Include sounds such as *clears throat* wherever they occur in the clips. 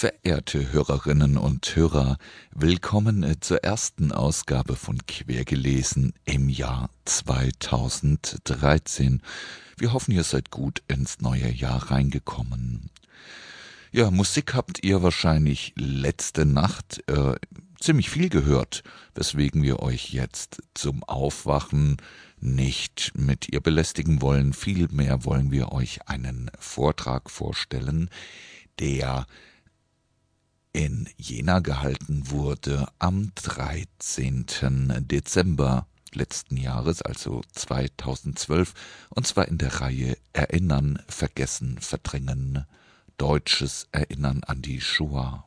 Verehrte Hörerinnen und Hörer, willkommen äh, zur ersten Ausgabe von Quergelesen im Jahr 2013. Wir hoffen, ihr seid gut ins neue Jahr reingekommen. Ja, Musik habt ihr wahrscheinlich letzte Nacht äh, ziemlich viel gehört, weswegen wir euch jetzt zum Aufwachen nicht mit ihr belästigen wollen. Vielmehr wollen wir euch einen Vortrag vorstellen, der in Jena gehalten wurde am 13. Dezember letzten Jahres, also 2012, und zwar in der Reihe Erinnern, Vergessen, Verdrängen, Deutsches Erinnern an die Shoah.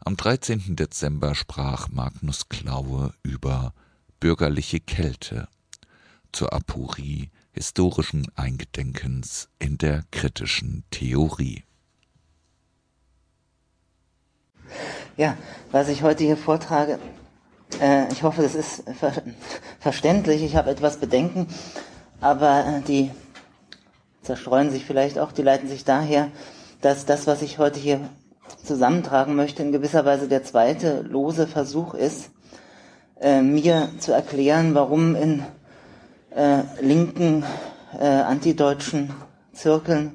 Am 13. Dezember sprach Magnus Klaue über bürgerliche Kälte zur Aporie historischen Eingedenkens in der kritischen Theorie. Ja, was ich heute hier vortrage, äh, ich hoffe, das ist ver verständlich. Ich habe etwas Bedenken, aber äh, die zerstreuen sich vielleicht auch, die leiten sich daher, dass das, was ich heute hier zusammentragen möchte, in gewisser Weise der zweite lose Versuch ist, äh, mir zu erklären, warum in äh, linken äh, antideutschen Zirkeln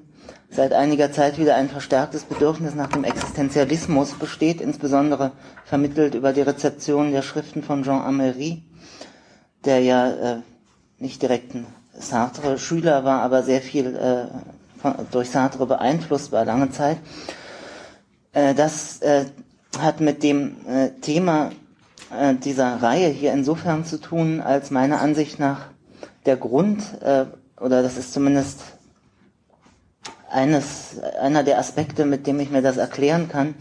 seit einiger Zeit wieder ein verstärktes Bedürfnis nach dem Existenzialismus besteht, insbesondere vermittelt über die Rezeption der Schriften von Jean Amery, der ja äh, nicht direkt ein Sartre-Schüler war, aber sehr viel äh, von, durch Sartre beeinflusst war lange Zeit. Äh, das äh, hat mit dem äh, Thema äh, dieser Reihe hier insofern zu tun, als meiner Ansicht nach der Grund, oder das ist zumindest eines, einer der Aspekte, mit dem ich mir das erklären kann.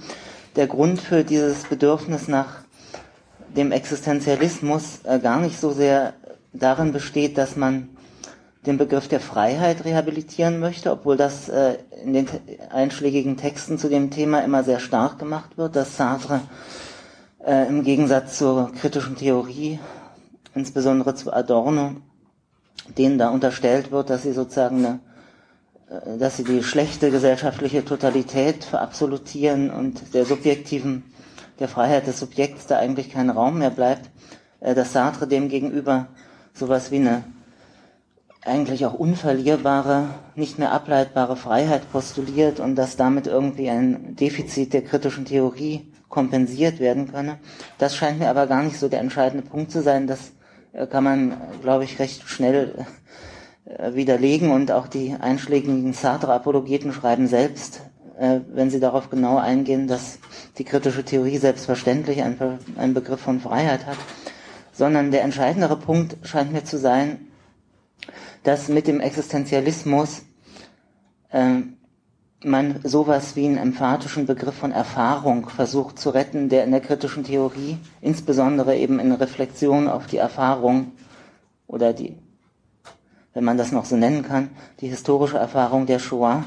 Der Grund für dieses Bedürfnis nach dem Existenzialismus äh, gar nicht so sehr darin besteht, dass man den Begriff der Freiheit rehabilitieren möchte, obwohl das äh, in den einschlägigen Texten zu dem Thema immer sehr stark gemacht wird, dass Sartre äh, im Gegensatz zur kritischen Theorie, insbesondere zu Adorno, denen da unterstellt wird, dass sie sozusagen eine dass sie die schlechte gesellschaftliche Totalität verabsolutieren und der subjektiven, der Freiheit des Subjekts da eigentlich kein Raum mehr bleibt, äh, dass Sartre dem gegenüber sowas wie eine eigentlich auch unverlierbare, nicht mehr ableitbare Freiheit postuliert und dass damit irgendwie ein Defizit der kritischen Theorie kompensiert werden könne. Das scheint mir aber gar nicht so der entscheidende Punkt zu sein. Das äh, kann man, glaube ich, recht schnell äh, widerlegen und auch die einschlägigen Sartre-Apologeten schreiben selbst, äh, wenn sie darauf genau eingehen, dass die kritische Theorie selbstverständlich einen, Begriff von Freiheit hat, sondern der entscheidendere Punkt scheint mir zu sein, dass mit dem Existenzialismus äh, man sowas wie einen emphatischen Begriff von Erfahrung versucht zu retten, der in der kritischen Theorie, insbesondere eben in Reflexion auf die Erfahrung oder die wenn man das noch so nennen kann, die historische Erfahrung der Shoah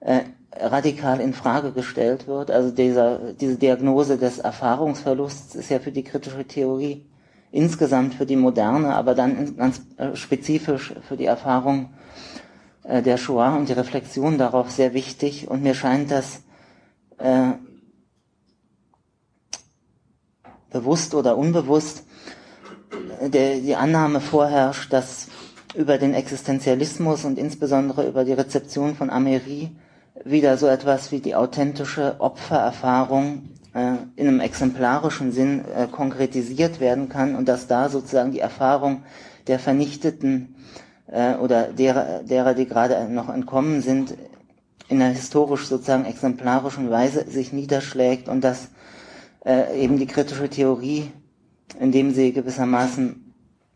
äh, radikal in Frage gestellt wird. Also dieser, diese Diagnose des Erfahrungsverlusts ist ja für die kritische Theorie insgesamt für die Moderne, aber dann ganz äh, spezifisch für die Erfahrung äh, der Shoah und die Reflexion darauf sehr wichtig. Und mir scheint das äh, bewusst oder unbewusst äh, der, die Annahme vorherrscht, dass über den Existenzialismus und insbesondere über die Rezeption von Amery wieder so etwas wie die authentische Opfererfahrung äh, in einem exemplarischen Sinn äh, konkretisiert werden kann und dass da sozusagen die Erfahrung der Vernichteten äh, oder derer, derer, die gerade noch entkommen sind, in einer historisch sozusagen exemplarischen Weise sich niederschlägt und dass äh, eben die kritische Theorie, indem sie gewissermaßen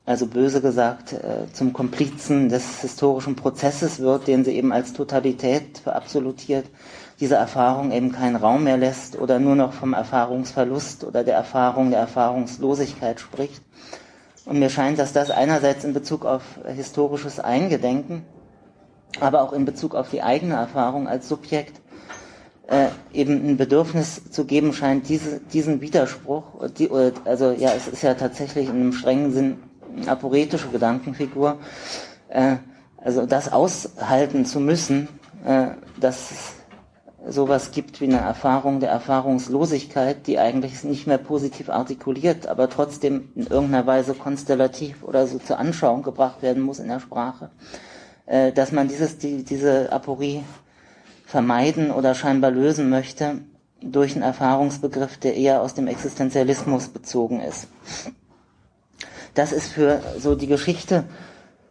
also böse gesagt, äh, zum Komplizen des historischen Prozesses wird, den sie eben als Totalität verabsolutiert, diese Erfahrung eben keinen Raum mehr lässt oder nur noch vom Erfahrungsverlust oder der Erfahrung der Erfahrungslosigkeit spricht. Und mir scheint, dass das einerseits in Bezug auf historisches Eingedenken, aber auch in Bezug auf die eigene Erfahrung als Subjekt äh, eben ein Bedürfnis zu geben scheint, diese, diesen Widerspruch, die, also ja, es ist ja tatsächlich in einem strengen Sinn aporetische Gedankenfigur, äh, also das aushalten zu müssen, äh, dass sowas gibt wie eine Erfahrung der Erfahrungslosigkeit, die eigentlich nicht mehr positiv artikuliert, aber trotzdem in irgendeiner Weise konstellativ oder so zur Anschauung gebracht werden muss in der Sprache, äh, dass man dieses, die, diese Aporie vermeiden oder scheinbar lösen möchte durch einen Erfahrungsbegriff, der eher aus dem Existenzialismus bezogen ist. Das ist für so die Geschichte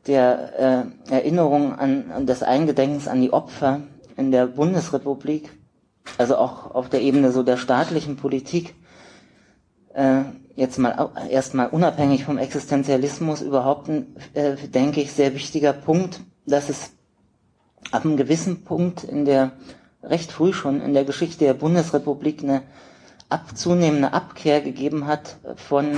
der äh, Erinnerung an, des Eingedenkens an die Opfer in der Bundesrepublik, also auch auf der Ebene so der staatlichen Politik, äh, jetzt mal erstmal unabhängig vom Existenzialismus überhaupt ein, äh, denke ich, sehr wichtiger Punkt, dass es ab einem gewissen Punkt in der, recht früh schon in der Geschichte der Bundesrepublik eine abzunehmende Abkehr gegeben hat von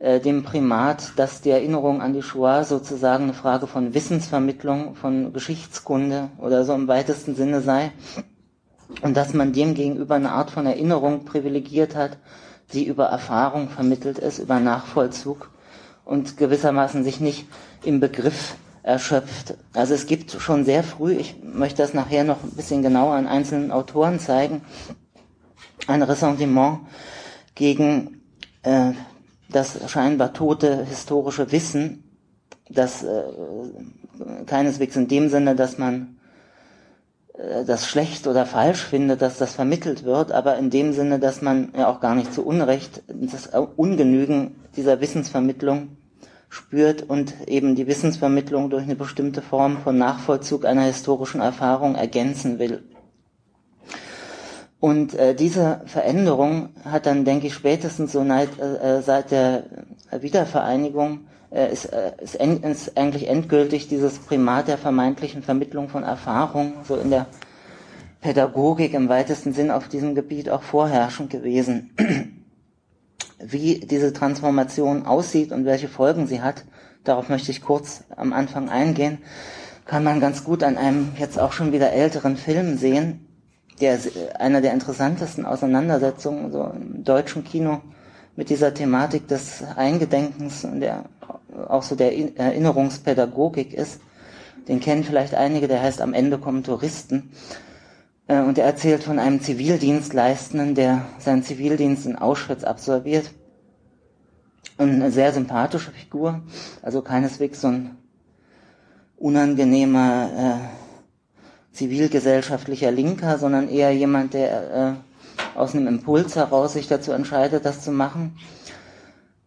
dem Primat, dass die Erinnerung an die Shoah sozusagen eine Frage von Wissensvermittlung, von Geschichtskunde oder so im weitesten Sinne sei. Und dass man dem gegenüber eine Art von Erinnerung privilegiert hat, die über Erfahrung vermittelt ist, über Nachvollzug und gewissermaßen sich nicht im Begriff erschöpft. Also es gibt schon sehr früh, ich möchte das nachher noch ein bisschen genauer an einzelnen Autoren zeigen, ein Ressentiment gegen äh, das scheinbar tote historische Wissen, das äh, keineswegs in dem Sinne, dass man äh, das schlecht oder falsch findet, dass das vermittelt wird, aber in dem Sinne, dass man ja auch gar nicht zu Unrecht das Ungenügen dieser Wissensvermittlung spürt und eben die Wissensvermittlung durch eine bestimmte Form von Nachvollzug einer historischen Erfahrung ergänzen will. Und äh, diese Veränderung hat dann, denke ich, spätestens so seit, äh, seit der Wiedervereinigung äh, ist, äh, ist, en, ist eigentlich endgültig dieses Primat der vermeintlichen Vermittlung von Erfahrung so in der Pädagogik im weitesten Sinn auf diesem Gebiet auch vorherrschend gewesen. *clears throat* Wie diese Transformation aussieht und welche Folgen sie hat, darauf möchte ich kurz am Anfang eingehen, kann man ganz gut an einem jetzt auch schon wieder älteren Film sehen, der einer der interessantesten Auseinandersetzungen so im deutschen Kino mit dieser Thematik des Eingedenkens und der auch so der Erinnerungspädagogik ist. Den kennen vielleicht einige, der heißt Am Ende kommen Touristen. Äh, und er erzählt von einem Zivildienstleistenden, der seinen Zivildienst in Auschwitz absolviert. Und eine sehr sympathische Figur, also keineswegs so ein unangenehmer äh, zivilgesellschaftlicher Linker, sondern eher jemand, der äh, aus einem Impuls heraus sich dazu entscheidet, das zu machen.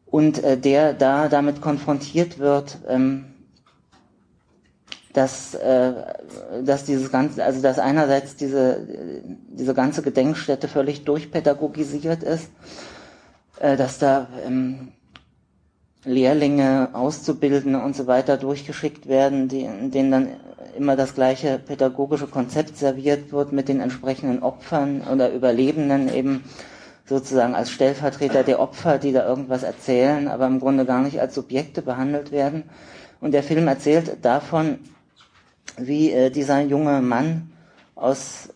Und äh, der da damit konfrontiert wird, ähm, dass, äh, dass dieses ganze, also dass einerseits diese, diese ganze Gedenkstätte völlig durchpädagogisiert ist, äh, dass da ähm, Lehrlinge, Auszubildende und so weiter durchgeschickt werden, die, denen dann immer das gleiche pädagogische Konzept serviert wird mit den entsprechenden Opfern oder Überlebenden eben sozusagen als Stellvertreter der Opfer, die da irgendwas erzählen, aber im Grunde gar nicht als Subjekte behandelt werden. Und der Film erzählt davon, wie äh, dieser junge Mann aus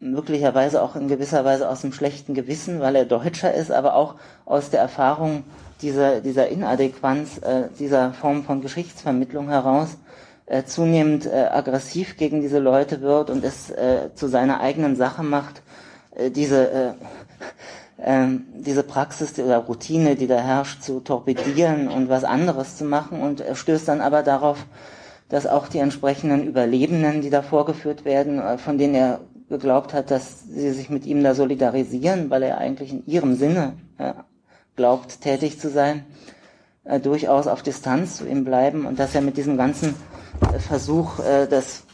möglicherweise auch in gewisser Weise aus dem schlechten Gewissen, weil er Deutscher ist, aber auch aus der Erfahrung dieser, dieser Inadäquanz, äh, dieser Form von Geschichtsvermittlung heraus, äh, zunehmend äh, aggressiv gegen diese Leute wird und es äh, zu seiner eigenen Sache macht, äh, diese, äh, *laughs* äh, diese Praxis oder Routine, die da herrscht, zu torpedieren und was anderes zu machen. Und stößt dann aber darauf, dass auch die entsprechenden Überlebenden, die da vorgeführt werden, äh, von denen er geglaubt hat, dass sie sich mit ihm da solidarisieren, weil er eigentlich in ihrem Sinne glaubt, tätig zu sein, durchaus auf Distanz zu ihm bleiben und dass er mit diesem ganzen Versuch, äh, das,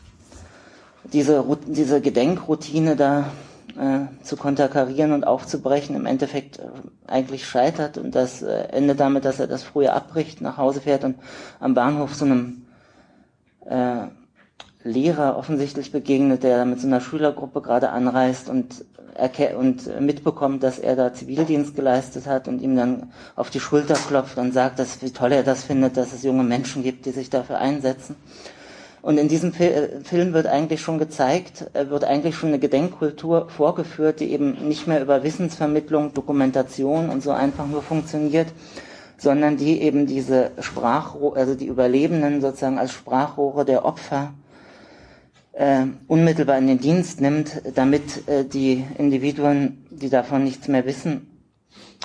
diese, diese Gedenkroutine da äh, zu konterkarieren und aufzubrechen, im Endeffekt äh, eigentlich scheitert und das endet damit, dass er das früher abbricht, nach Hause fährt und am Bahnhof so einem äh, Lehrer offensichtlich begegnet, der mit so einer Schülergruppe gerade anreist und, und mitbekommt, dass er da Zivildienst geleistet hat und ihm dann auf die Schulter klopft und sagt, dass, wie toll er das findet, dass es junge Menschen gibt, die sich dafür einsetzen. Und in diesem Film wird eigentlich schon gezeigt, äh, wird eigentlich schon eine Gedenkkultur vorgeführt, die eben nicht mehr über Wissensvermittlung, Dokumentation und so einfach nur funktioniert, sondern die eben diese Sprachrohre, also die Überlebenden sozusagen als Sprachrohre der Opfer äh, unmittelbar in den Dienst nimmt, damit äh, die Individuen, die davon nichts mehr wissen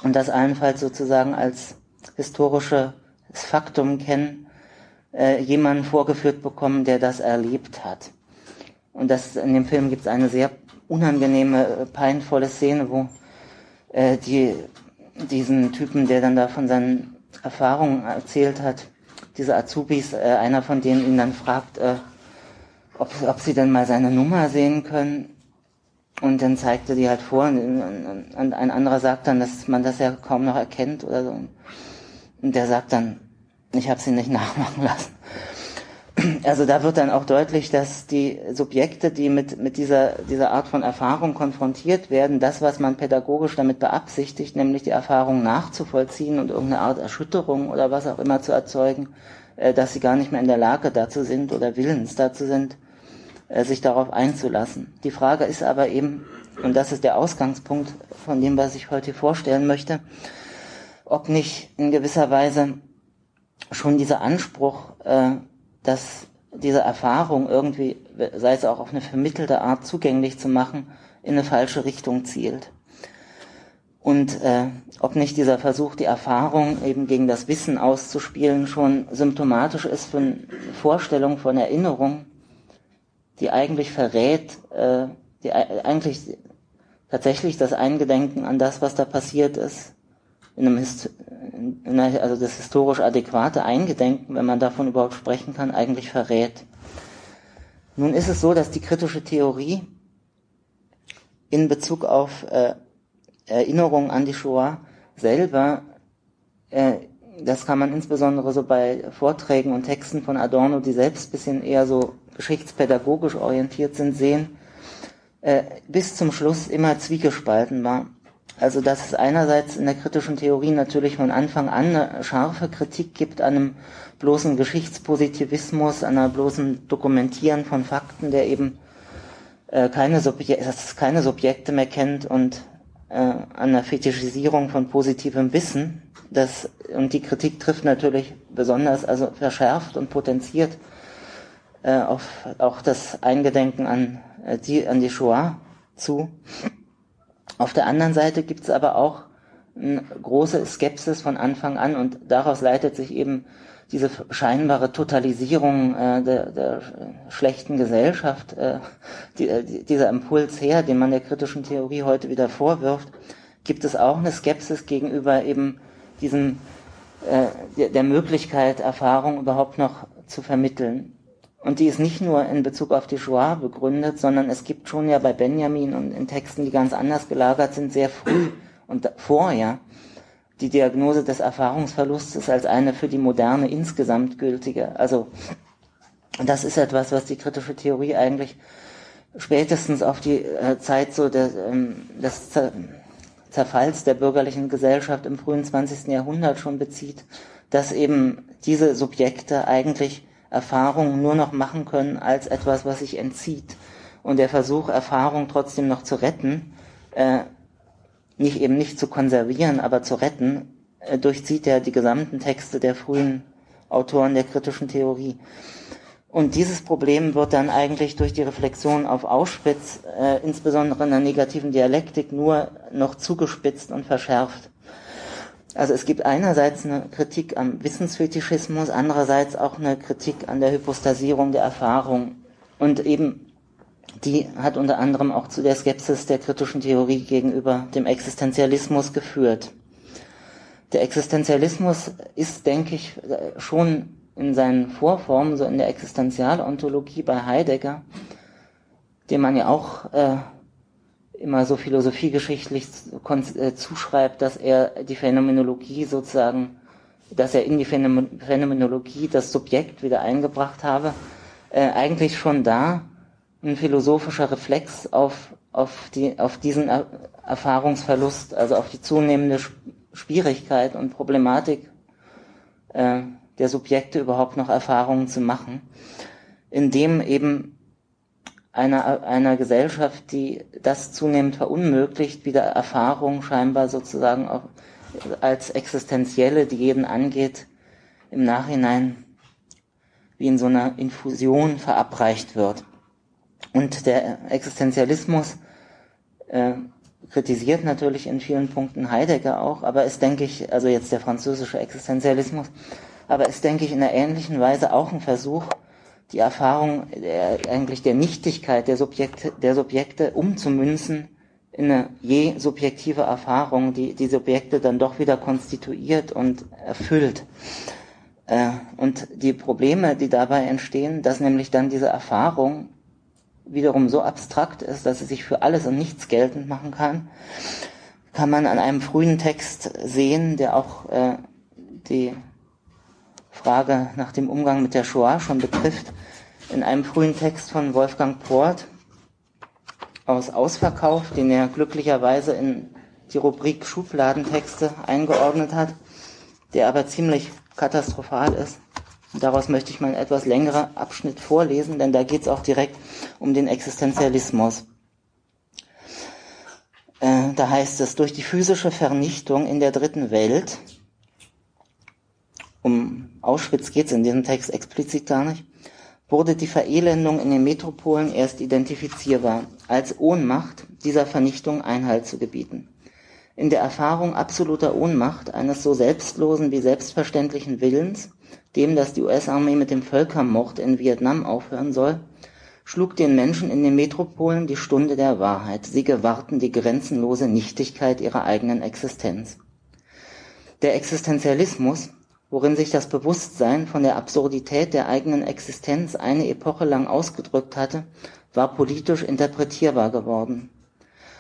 und das allenfalls sozusagen als historisches Faktum kennen, äh, jemanden vorgeführt bekommen, der das erlebt hat. Und das in dem Film gibt es eine sehr unangenehme, äh, peinvolle Szene, wo äh, die diesen Typen, der dann da von seinen Erfahrungen erzählt hat, diese Azubis, äh, einer von denen ihn dann fragt, äh, ob, ob sie denn mal seine Nummer sehen können. Und dann zeigte die halt vor und, und ein anderer sagt dann, dass man das ja kaum noch erkennt oder so. Und der sagt dann, ich habe sie nicht *laughs* nachmachen lassen. Also da wird dann auch deutlich, dass die Subjekte, die mit, mit dieser, dieser Art von Erfahrung konfrontiert werden, das, was man pädagogisch damit beabsichtigt, nämlich die Erfahrung nachzuvollziehen und irgendeine Art Erschütterung oder was auch immer zu erzeugen, äh, dass sie gar nicht mehr in der Lage dazu sind oder willens dazu sind, sich darauf einzulassen. Die Frage ist aber eben, und das ist der Ausgangspunkt von dem, was ich heute vorstellen möchte, ob nicht in gewisser Weise schon dieser Anspruch, äh, dass diese Erfahrung irgendwie, sei es auch auf eine vermittelte Art zugänglich zu machen, in eine falsche Richtung zielt. Und äh, ob nicht dieser Versuch, die Erfahrung eben gegen das Wissen auszuspielen, schon symptomatisch ist für eine Vorstellung von Erinnerung, die eigentlich verrät, äh, die eigentlich tatsächlich das Eingedenken an das, was da passiert ist, in einem Hist also das historisch adäquate Eingedenken, wenn man davon überhaupt sprechen kann, eigentlich verrät. Nun ist es so, dass die kritische Theorie in Bezug auf äh, Erinnerungen an die Shoah selber, äh, das kann man insbesondere so bei Vorträgen und Texten von Adorno, die selbst bisschen eher so geschichtspädagogisch orientiert sind, sehen, äh, bis zum Schluss immer zwiegespalten war. Also dass es einerseits in der kritischen Theorie natürlich von Anfang an eine scharfe Kritik gibt an einem bloßen Geschichtspositivismus, an einer bloßen Dokumentieren von Fakten, der eben äh, keine, Subje keine Subjekte mehr kennt und äh, an der Fetischisierung von positivem Wissen. Das, und die Kritik trifft natürlich besonders, also verschärft und potenziert äh, auf auch das Eingedenken an, äh, die, an die Shoah zu. Auf der anderen Seite gibt es aber auch eine große Skepsis von Anfang an und daraus leitet sich eben diese scheinbare Totalisierung äh, der, der schlechten Gesellschaft, äh, die, äh, dieser Impuls her, den man der kritischen Theorie heute wieder vorwirft, gibt es auch eine Skepsis gegenüber eben diesem äh, der, der Möglichkeit, Erfahrung überhaupt noch zu vermitteln. Und die ist nicht nur in Bezug auf die Shoah begründet, sondern es gibt schon ja bei Benjamin und in Texten, die ganz anders gelagert sind, sehr früh und vorher die Diagnose des Erfahrungsverlustes als eine für die Moderne insgesamt gültige. Also das ist etwas, was die kritische Theorie eigentlich spätestens auf die äh, Zeit so ähm, des Zer Zerfalls der bürgerlichen Gesellschaft im frühen 20. Jahrhundert schon bezieht, dass eben diese Subjekte eigentlich Erfahrung nur noch machen können als etwas, was sich entzieht. Und der Versuch, Erfahrung trotzdem noch zu retten, äh, nicht eben nicht zu konservieren, aber zu retten, äh, durchzieht ja die gesamten Texte der frühen Autoren der kritischen Theorie. Und dieses Problem wird dann eigentlich durch die Reflexion auf Auschwitz, äh, insbesondere in der negativen Dialektik, nur noch zugespitzt und verschärft. Also es gibt einerseits eine Kritik am Wissensfetischismus, andererseits auch eine Kritik an der Hypostasierung der Erfahrung. Und eben die hat unter anderem auch zu der Skepsis der kritischen Theorie gegenüber dem Existenzialismus geführt. Der Existenzialismus ist, denke ich, schon in seinen Vorformen, so in der Existenzialontologie bei Heidegger, dem man ja auch äh, immer so philosophiegeschichtlich äh, zuschreibt, dass er die Phänomenologie sozusagen, dass er in die Phänomenologie das Subjekt wieder eingebracht habe, äh, eigentlich schon da ein philosophischer Reflex auf, auf, die, auf diesen er Erfahrungsverlust, also auf die zunehmende Schwierigkeit und Problematik äh, der Subjekte überhaupt noch Erfahrungen zu machen, indem eben einer, einer Gesellschaft, die das zunehmend verunmöglicht, wieder Erfahrung scheinbar sozusagen auch als existenzielle, die jeden angeht, im Nachhinein wie in so einer Infusion verabreicht wird. Und der Existenzialismus äh, kritisiert natürlich in vielen Punkten Heidegger auch, aber ist, denke ich, also jetzt der französische Existenzialismus, aber ist, denke ich, in einer ähnlichen Weise auch ein Versuch, die Erfahrung der, eigentlich der Nichtigkeit der Subjekte, der Subjekte umzumünzen in eine je subjektive Erfahrung, die die Subjekte dann doch wieder konstituiert und erfüllt. Äh, und die Probleme, die dabei entstehen, dass nämlich dann diese Erfahrung wiederum so abstrakt ist, dass sie sich für alles und nichts geltend machen kann, kann man an einem frühen Text sehen, der auch äh, die Frage nach dem Umgang mit der Shoah schon betrifft. In einem frühen Text von Wolfgang Port aus Ausverkauf, den er glücklicherweise in die Rubrik Schubladentexte eingeordnet hat, der aber ziemlich katastrophal ist. Daraus möchte ich mal einen etwas längeren Abschnitt vorlesen, denn da geht es auch direkt um den Existenzialismus. Äh, da heißt es, durch die physische Vernichtung in der dritten Welt, um Auschwitz geht es in diesem Text explizit gar nicht, wurde die Verelendung in den Metropolen erst identifizierbar, als Ohnmacht dieser Vernichtung Einhalt zu gebieten. In der Erfahrung absoluter Ohnmacht eines so selbstlosen wie selbstverständlichen Willens, dem, dass die US-Armee mit dem Völkermord in Vietnam aufhören soll, schlug den Menschen in den Metropolen die Stunde der Wahrheit. Sie gewahrten die grenzenlose Nichtigkeit ihrer eigenen Existenz. Der Existenzialismus, worin sich das Bewusstsein von der Absurdität der eigenen Existenz eine Epoche lang ausgedrückt hatte, war politisch interpretierbar geworden.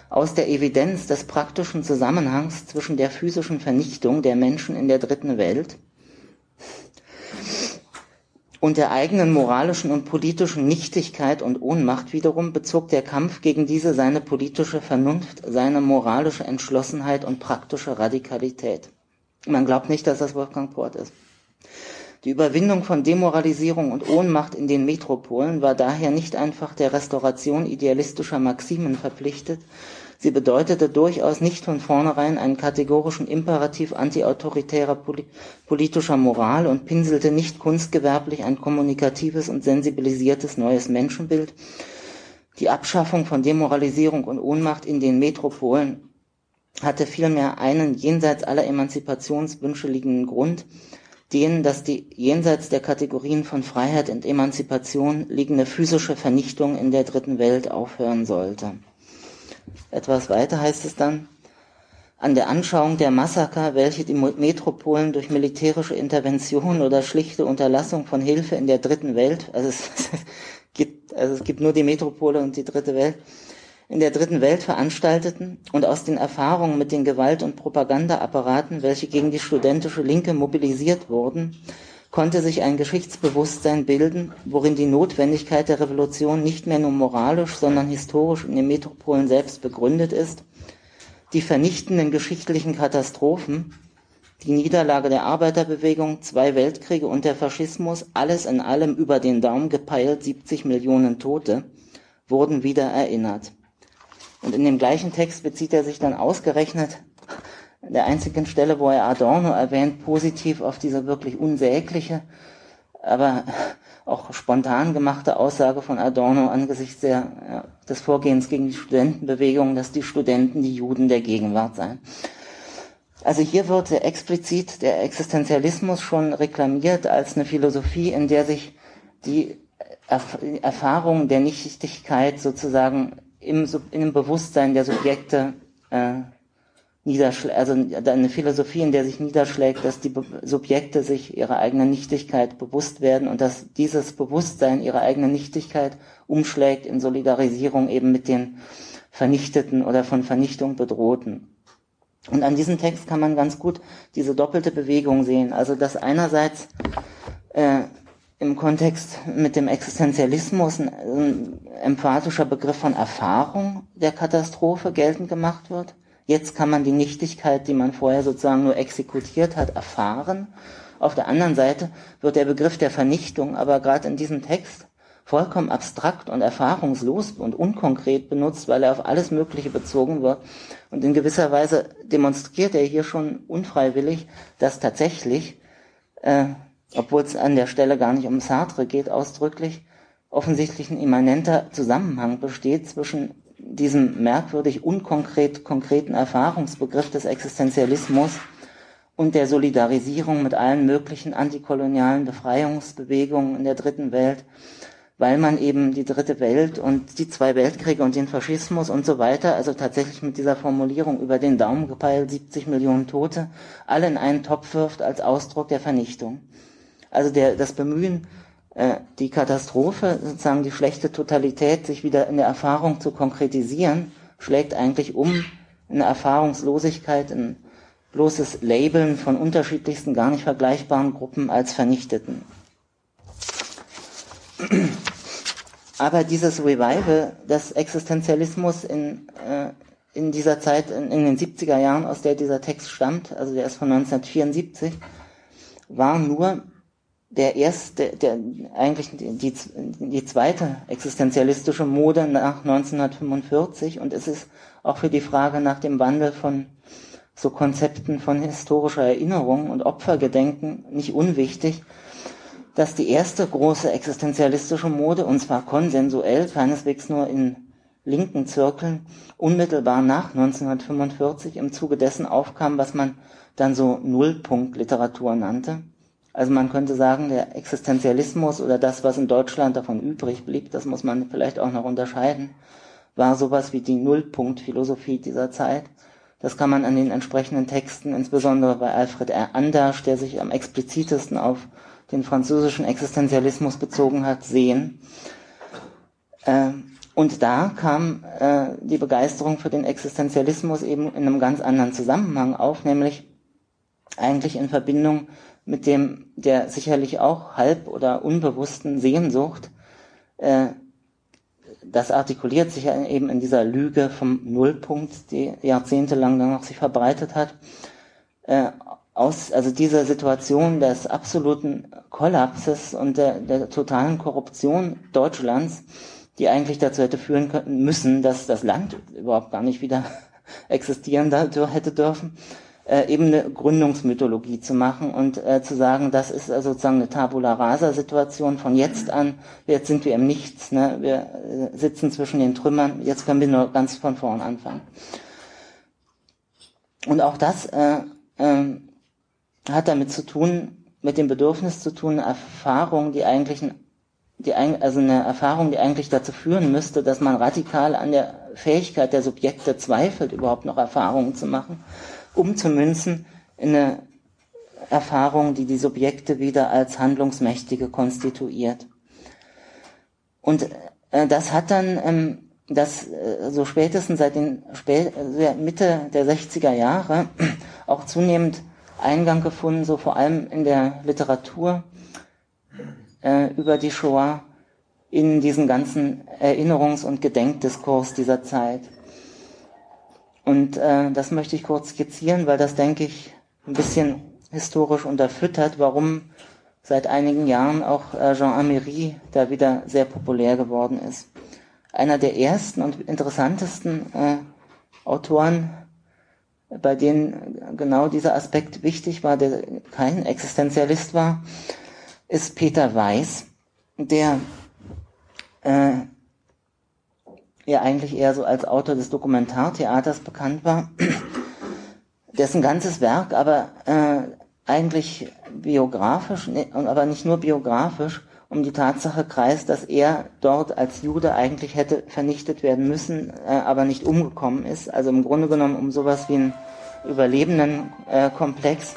Aus der Evidenz des praktischen Zusammenhangs zwischen der physischen Vernichtung der Menschen in der dritten Welt und der eigenen moralischen und politischen Nichtigkeit und Ohnmacht wiederum bezog der Kampf gegen diese seine politische Vernunft, seine moralische Entschlossenheit und praktische Radikalität. Man glaubt nicht, dass das Wolfgang Port ist. Die Überwindung von Demoralisierung und Ohnmacht in den Metropolen war daher nicht einfach der Restauration idealistischer Maximen verpflichtet, sie bedeutete durchaus nicht von vornherein einen kategorischen Imperativ antiautoritärer politischer Moral und pinselte nicht kunstgewerblich ein kommunikatives und sensibilisiertes neues Menschenbild. Die Abschaffung von Demoralisierung und Ohnmacht in den Metropolen hatte vielmehr einen jenseits aller Emanzipationswünsche liegenden Grund, den, dass die jenseits der Kategorien von Freiheit und Emanzipation liegende physische Vernichtung in der dritten Welt aufhören sollte. Etwas weiter heißt es dann, an der Anschauung der Massaker, welche die Metropolen durch militärische Intervention oder schlichte Unterlassung von Hilfe in der dritten Welt, also es, *laughs* gibt, also es gibt nur die Metropole und die dritte Welt, in der dritten Welt veranstalteten und aus den Erfahrungen mit den Gewalt- und Propagandaapparaten, welche gegen die studentische Linke mobilisiert wurden, konnte sich ein Geschichtsbewusstsein bilden, worin die Notwendigkeit der Revolution nicht mehr nur moralisch, sondern historisch in den Metropolen selbst begründet ist, die vernichtenden geschichtlichen Katastrophen, die Niederlage der Arbeiterbewegung, zwei Weltkriege und der Faschismus, alles in allem über den Daumen gepeilt 70 Millionen Tote, wurden wieder erinnert. Und in dem gleichen Text bezieht er sich dann ausgerechnet an der einzigen Stelle, wo er Adorno erwähnt, positiv auf diese wirklich unsägliche, aber auch spontan gemachte Aussage von Adorno angesichts der, des Vorgehens gegen die Studentenbewegung, dass die Studenten die Juden der Gegenwart seien. Also hier wird explizit der Existenzialismus schon reklamiert als eine Philosophie, in der sich die Erfahrung der Nichtigkeit sozusagen im, in dem Bewusstsein der Subjekte äh, niederschlägt, also eine Philosophie, in der sich niederschlägt, dass die Be Subjekte sich ihrer eigenen Nichtigkeit bewusst werden und dass dieses Bewusstsein ihrer eigenen Nichtigkeit umschlägt in Solidarisierung eben mit den Vernichteten oder von Vernichtung bedrohten. Und an diesem Text kann man ganz gut diese doppelte Bewegung sehen. Also dass einerseits äh, im Kontext mit dem Existenzialismus ein, ein emphatischer Begriff von Erfahrung der Katastrophe geltend gemacht wird. Jetzt kann man die Nichtigkeit, die man vorher sozusagen nur exekutiert hat, erfahren. Auf der anderen Seite wird der Begriff der Vernichtung aber gerade in diesem Text vollkommen abstrakt und erfahrungslos und unkonkret benutzt, weil er auf alles Mögliche bezogen wird. Und in gewisser Weise demonstriert er hier schon unfreiwillig, dass tatsächlich äh, obwohl es an der Stelle gar nicht um Sartre geht ausdrücklich, offensichtlich ein immanenter Zusammenhang besteht zwischen diesem merkwürdig unkonkret konkreten Erfahrungsbegriff des Existenzialismus und der Solidarisierung mit allen möglichen antikolonialen Befreiungsbewegungen in der dritten Welt, weil man eben die dritte Welt und die zwei Weltkriege und den Faschismus und so weiter, also tatsächlich mit dieser Formulierung über den Daumen gepeilt, 70 Millionen Tote, alle in einen Topf wirft als Ausdruck der Vernichtung. Also der, das Bemühen, äh, die Katastrophe, sozusagen die schlechte Totalität, sich wieder in der Erfahrung zu konkretisieren, schlägt eigentlich um eine Erfahrungslosigkeit, ein bloßes Labeln von unterschiedlichsten, gar nicht vergleichbaren Gruppen als Vernichteten. Aber dieses Revival des Existenzialismus in, äh, in dieser Zeit, in, in, den 70er Jahren, aus der dieser Text stammt, also der ist von 1974, war nur der erste, der, eigentlich die, die zweite existenzialistische Mode nach 1945 und es ist auch für die Frage nach dem Wandel von so Konzepten von historischer Erinnerung und Opfergedenken nicht unwichtig, dass die erste große existenzialistische Mode, und zwar konsensuell, keineswegs nur in linken Zirkeln, unmittelbar nach 1945 im Zuge dessen aufkam, was man dann so Nullpunktliteratur nannte. Also man könnte sagen, der Existenzialismus oder das, was in Deutschland davon übrig blieb, das muss man vielleicht auch noch unterscheiden, war sowas wie die Nullpunktphilosophie dieser Zeit. Das kann man an den entsprechenden Texten, insbesondere bei Alfred R. Andersch, der sich am explizitesten auf den französischen Existenzialismus bezogen hat, sehen. Ähm, und da kam äh, die Begeisterung für den Existenzialismus eben in einem ganz anderen Zusammenhang auf, nämlich eigentlich in Verbindung mit dem der sicherlich auch halb oder unbewussten Sehnsucht, äh, das artikuliert sich ja eben in dieser Lüge vom Nullpunkt, die jahrzehntelang dann noch sich verbreitet hat, äh, aus, also diese Situation des absoluten Kollapses und der, der totalen Korruption Deutschlands, die eigentlich dazu hätte führen können, müssen, dass das Land überhaupt gar nicht wieder *laughs* existieren hätte dürfen, äh, eben eine Gründungsmythologie zu machen und äh, zu sagen, das ist äh, sozusagen eine Tabula rasa Situation von jetzt an, jetzt sind wir im Nichts, ne? wir äh, sitzen zwischen den Trümmern, jetzt können wir nur ganz von vorn anfangen. Und auch das äh, äh, hat damit zu tun, mit dem Bedürfnis zu tun, Erfahrung, die eigentlich die, also eine Erfahrung, die eigentlich dazu führen müsste, dass man radikal an der Fähigkeit der Subjekte zweifelt, überhaupt noch Erfahrungen zu machen, umzumünzen in eine Erfahrung, die die Subjekte wieder als Handlungsmächtige konstituiert. Und äh, das hat dann ähm, das äh, so spätestens seit den Spä äh, Mitte der 60er Jahre *clears throat* auch zunehmend Eingang gefunden, so vor allem in der Literatur äh, über die Shoah in diesen ganzen Erinnerungs- und Gedenkdiskurs dieser Zeit. Und äh, das möchte ich kurz skizzieren, weil das, denke ich, ein bisschen historisch unterfüttert, warum seit einigen Jahren auch äh, Jean Améry da wieder sehr populär geworden ist. Einer der ersten und interessantesten äh, Autoren, bei denen genau dieser Aspekt wichtig war, der kein Existenzialist war, ist Peter Weiß, der äh, ja eigentlich eher so als Autor des Dokumentartheaters bekannt war, *clears throat* dessen ganzes Werk aber äh, eigentlich biografisch, ne, aber nicht nur biografisch, um die Tatsache kreist, dass er dort als Jude eigentlich hätte vernichtet werden müssen, äh, aber nicht umgekommen ist. Also im Grunde genommen um sowas wie einen Überlebendenkomplex. Äh,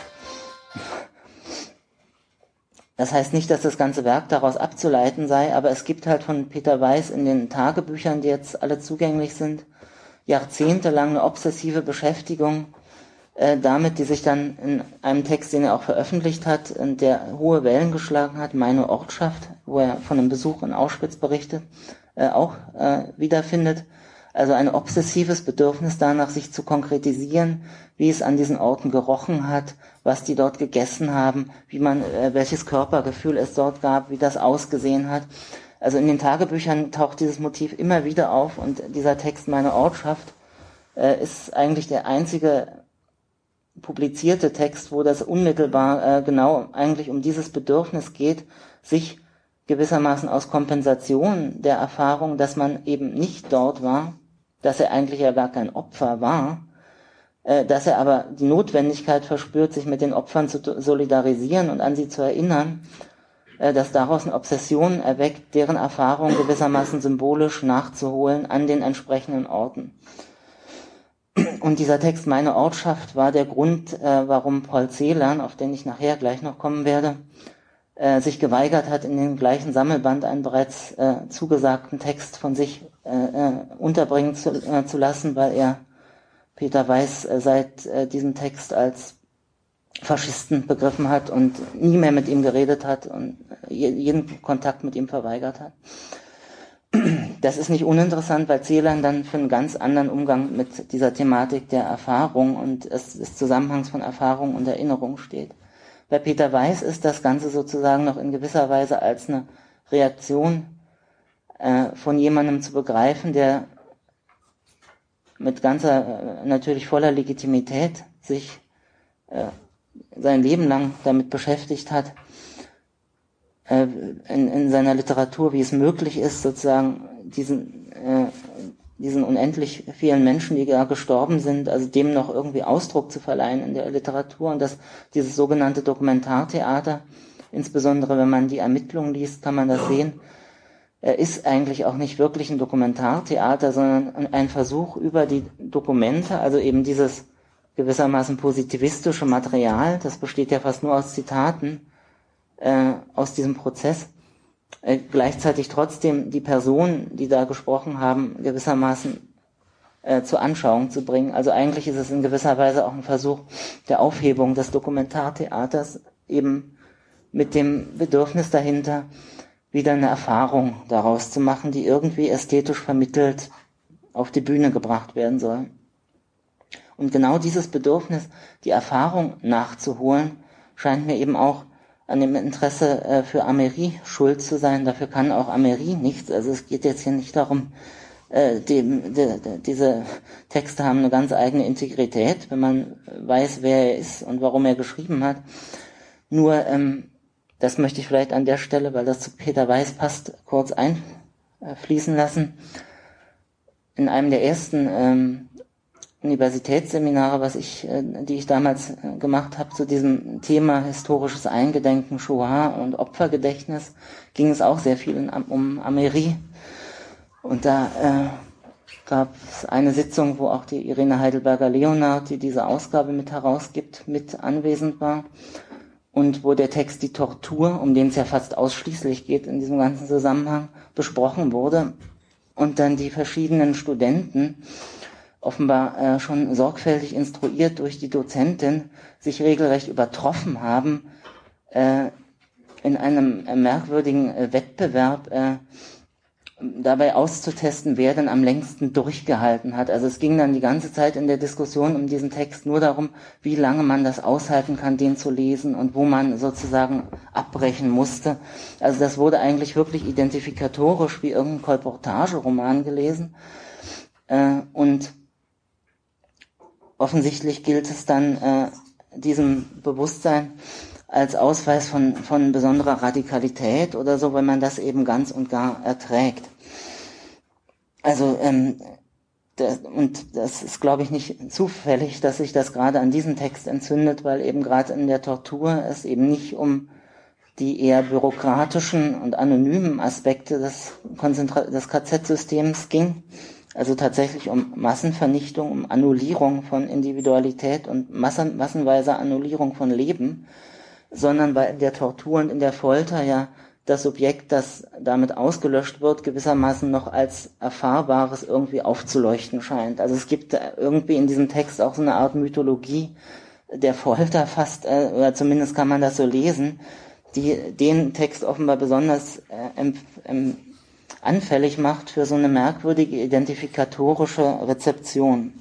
das heißt nicht, dass das ganze Werk daraus abzuleiten sei, aber es gibt halt von Peter Weiß in den Tagebüchern, die jetzt alle zugänglich sind, jahrzehntelang eine obsessive Beschäftigung äh, damit, die sich dann in einem Text, den er auch veröffentlicht hat, der hohe Wellen geschlagen hat, Meine Ortschaft, wo er von einem Besuch in Auschwitz berichtet, äh, auch äh, wiederfindet. Also ein obsessives Bedürfnis danach, sich zu konkretisieren, wie es an diesen Orten gerochen hat, was die dort gegessen haben, wie man, äh, welches Körpergefühl es dort gab, wie das ausgesehen hat. Also in den Tagebüchern taucht dieses Motiv immer wieder auf und dieser Text Meine Ortschaft äh, ist eigentlich der einzige publizierte Text, wo das unmittelbar äh, genau eigentlich um dieses Bedürfnis geht, sich gewissermaßen aus Kompensation der Erfahrung, dass man eben nicht dort war, dass er eigentlich ja gar kein Opfer war, äh, dass er aber die Notwendigkeit verspürt, sich mit den Opfern zu solidarisieren und an sie zu erinnern, äh, dass daraus eine Obsession erweckt, deren Erfahrung gewissermaßen symbolisch nachzuholen an den entsprechenden Orten. Und dieser Text Meine Ortschaft war der Grund, äh, warum Paul Celan, auf den ich nachher gleich noch kommen werde, äh, sich geweigert hat, in den gleichen Sammelband einen bereits äh, zugesagten Text von sich äh, äh unterbringen zu, äh, zu, lassen, weil er Peter Weiß äh, seit diesem Text als Faschisten begriffen hat und nie mehr mit ihm geredet hat und jeden Kontakt mit ihm verweigert hat. Das ist nicht uninteressant, weil Celan dann für einen ganz anderen Umgang mit dieser Thematik der Erfahrung und des Zusammenhangs von Erfahrung und Erinnerung steht. Bei Peter Weiß ist das Ganze sozusagen noch in gewisser Weise als eine Reaktion äh, von jemandem zu begreifen, der mit ganzer, äh, natürlich voller Legitimität sich äh, sein Leben lang damit beschäftigt hat, äh, in, in seiner Literatur, wie es möglich ist, sozusagen diesen, äh, diesen unendlich vielen Menschen, die da gestorben sind, also dem noch irgendwie Ausdruck zu verleihen in der Literatur. Und dass dieses sogenannte Dokumentartheater, insbesondere wenn man die Ermittlungen liest, kann man das sehen, er ist eigentlich auch nicht wirklich ein Dokumentartheater, sondern ein Versuch über die Dokumente, also eben dieses gewissermaßen positivistische Material, das besteht ja fast nur aus Zitaten, äh, aus diesem Prozess, äh, gleichzeitig trotzdem die Personen, die da gesprochen haben, gewissermaßen äh, zur Anschauung zu bringen. Also eigentlich ist es in gewisser Weise auch ein Versuch der Aufhebung des Dokumentartheaters, eben mit dem Bedürfnis dahinter, wieder eine Erfahrung daraus zu machen, die irgendwie ästhetisch vermittelt auf die Bühne gebracht werden soll. Und genau dieses Bedürfnis, die Erfahrung nachzuholen, scheint mir eben auch an dem Interesse äh, für Amerie schuld zu sein. Dafür kann auch Amerie nichts. Also es geht jetzt hier nicht darum, äh, die, die, diese Texte haben eine ganz eigene Integrität, wenn man weiß, wer er ist und warum er geschrieben hat. Nur, ähm, das möchte ich vielleicht an der Stelle, weil das zu Peter Weiß passt, kurz einfließen lassen. In einem der ersten ähm, Universitätsseminare, was ich, äh, die ich damals äh, gemacht habe zu diesem Thema historisches Eingedenken, Shoah und Opfergedächtnis, ging es auch sehr viel um Amerie. Und da äh, gab es eine Sitzung, wo auch die Irene Heidelberger-Leonard, die diese Ausgabe mit herausgibt, mit anwesend war. Und wo der Text Die Tortur, um den es ja fast ausschließlich geht in diesem ganzen Zusammenhang, besprochen wurde. Und dann die verschiedenen Studenten offenbar äh, schon sorgfältig instruiert durch die Dozentin, sich regelrecht übertroffen haben, äh, in einem äh, merkwürdigen äh, Wettbewerb äh, dabei auszutesten, wer denn am längsten durchgehalten hat. Also es ging dann die ganze Zeit in der Diskussion um diesen Text nur darum, wie lange man das aushalten kann, den zu lesen und wo man sozusagen abbrechen musste. Also das wurde eigentlich wirklich identifikatorisch wie irgendein Kolportageroman gelesen. Äh, und offensichtlich gilt es dann, äh, diesem Bewusstsein als Ausweis von, von besonderer Radikalität oder so, wenn man das eben ganz und gar erträgt. Also, ähm, das, und das ist, glaube ich, nicht zufällig, dass sich das gerade an diesem Text entzündet, weil eben gerade in der Tortur es eben nicht um die eher bürokratischen und anonymen Aspekte des, Konzentra des KZ-Systems ging, also tatsächlich um Massenvernichtung, um Annullierung von Individualität und massen, massenweise Annullierung von Leben, sondern weil in der Tortur und in der Folter ja das Subjekt, das damit ausgelöscht wird, gewissermaßen noch als Erfahrbares irgendwie aufzuleuchten scheint. Also es gibt irgendwie in diesem Text auch so eine Art Mythologie der Folter fast, äh, oder zumindest kann man das so lesen, die den Text offenbar besonders äh, anfällig macht für so eine merkwürdige identifikatorische Rezeption.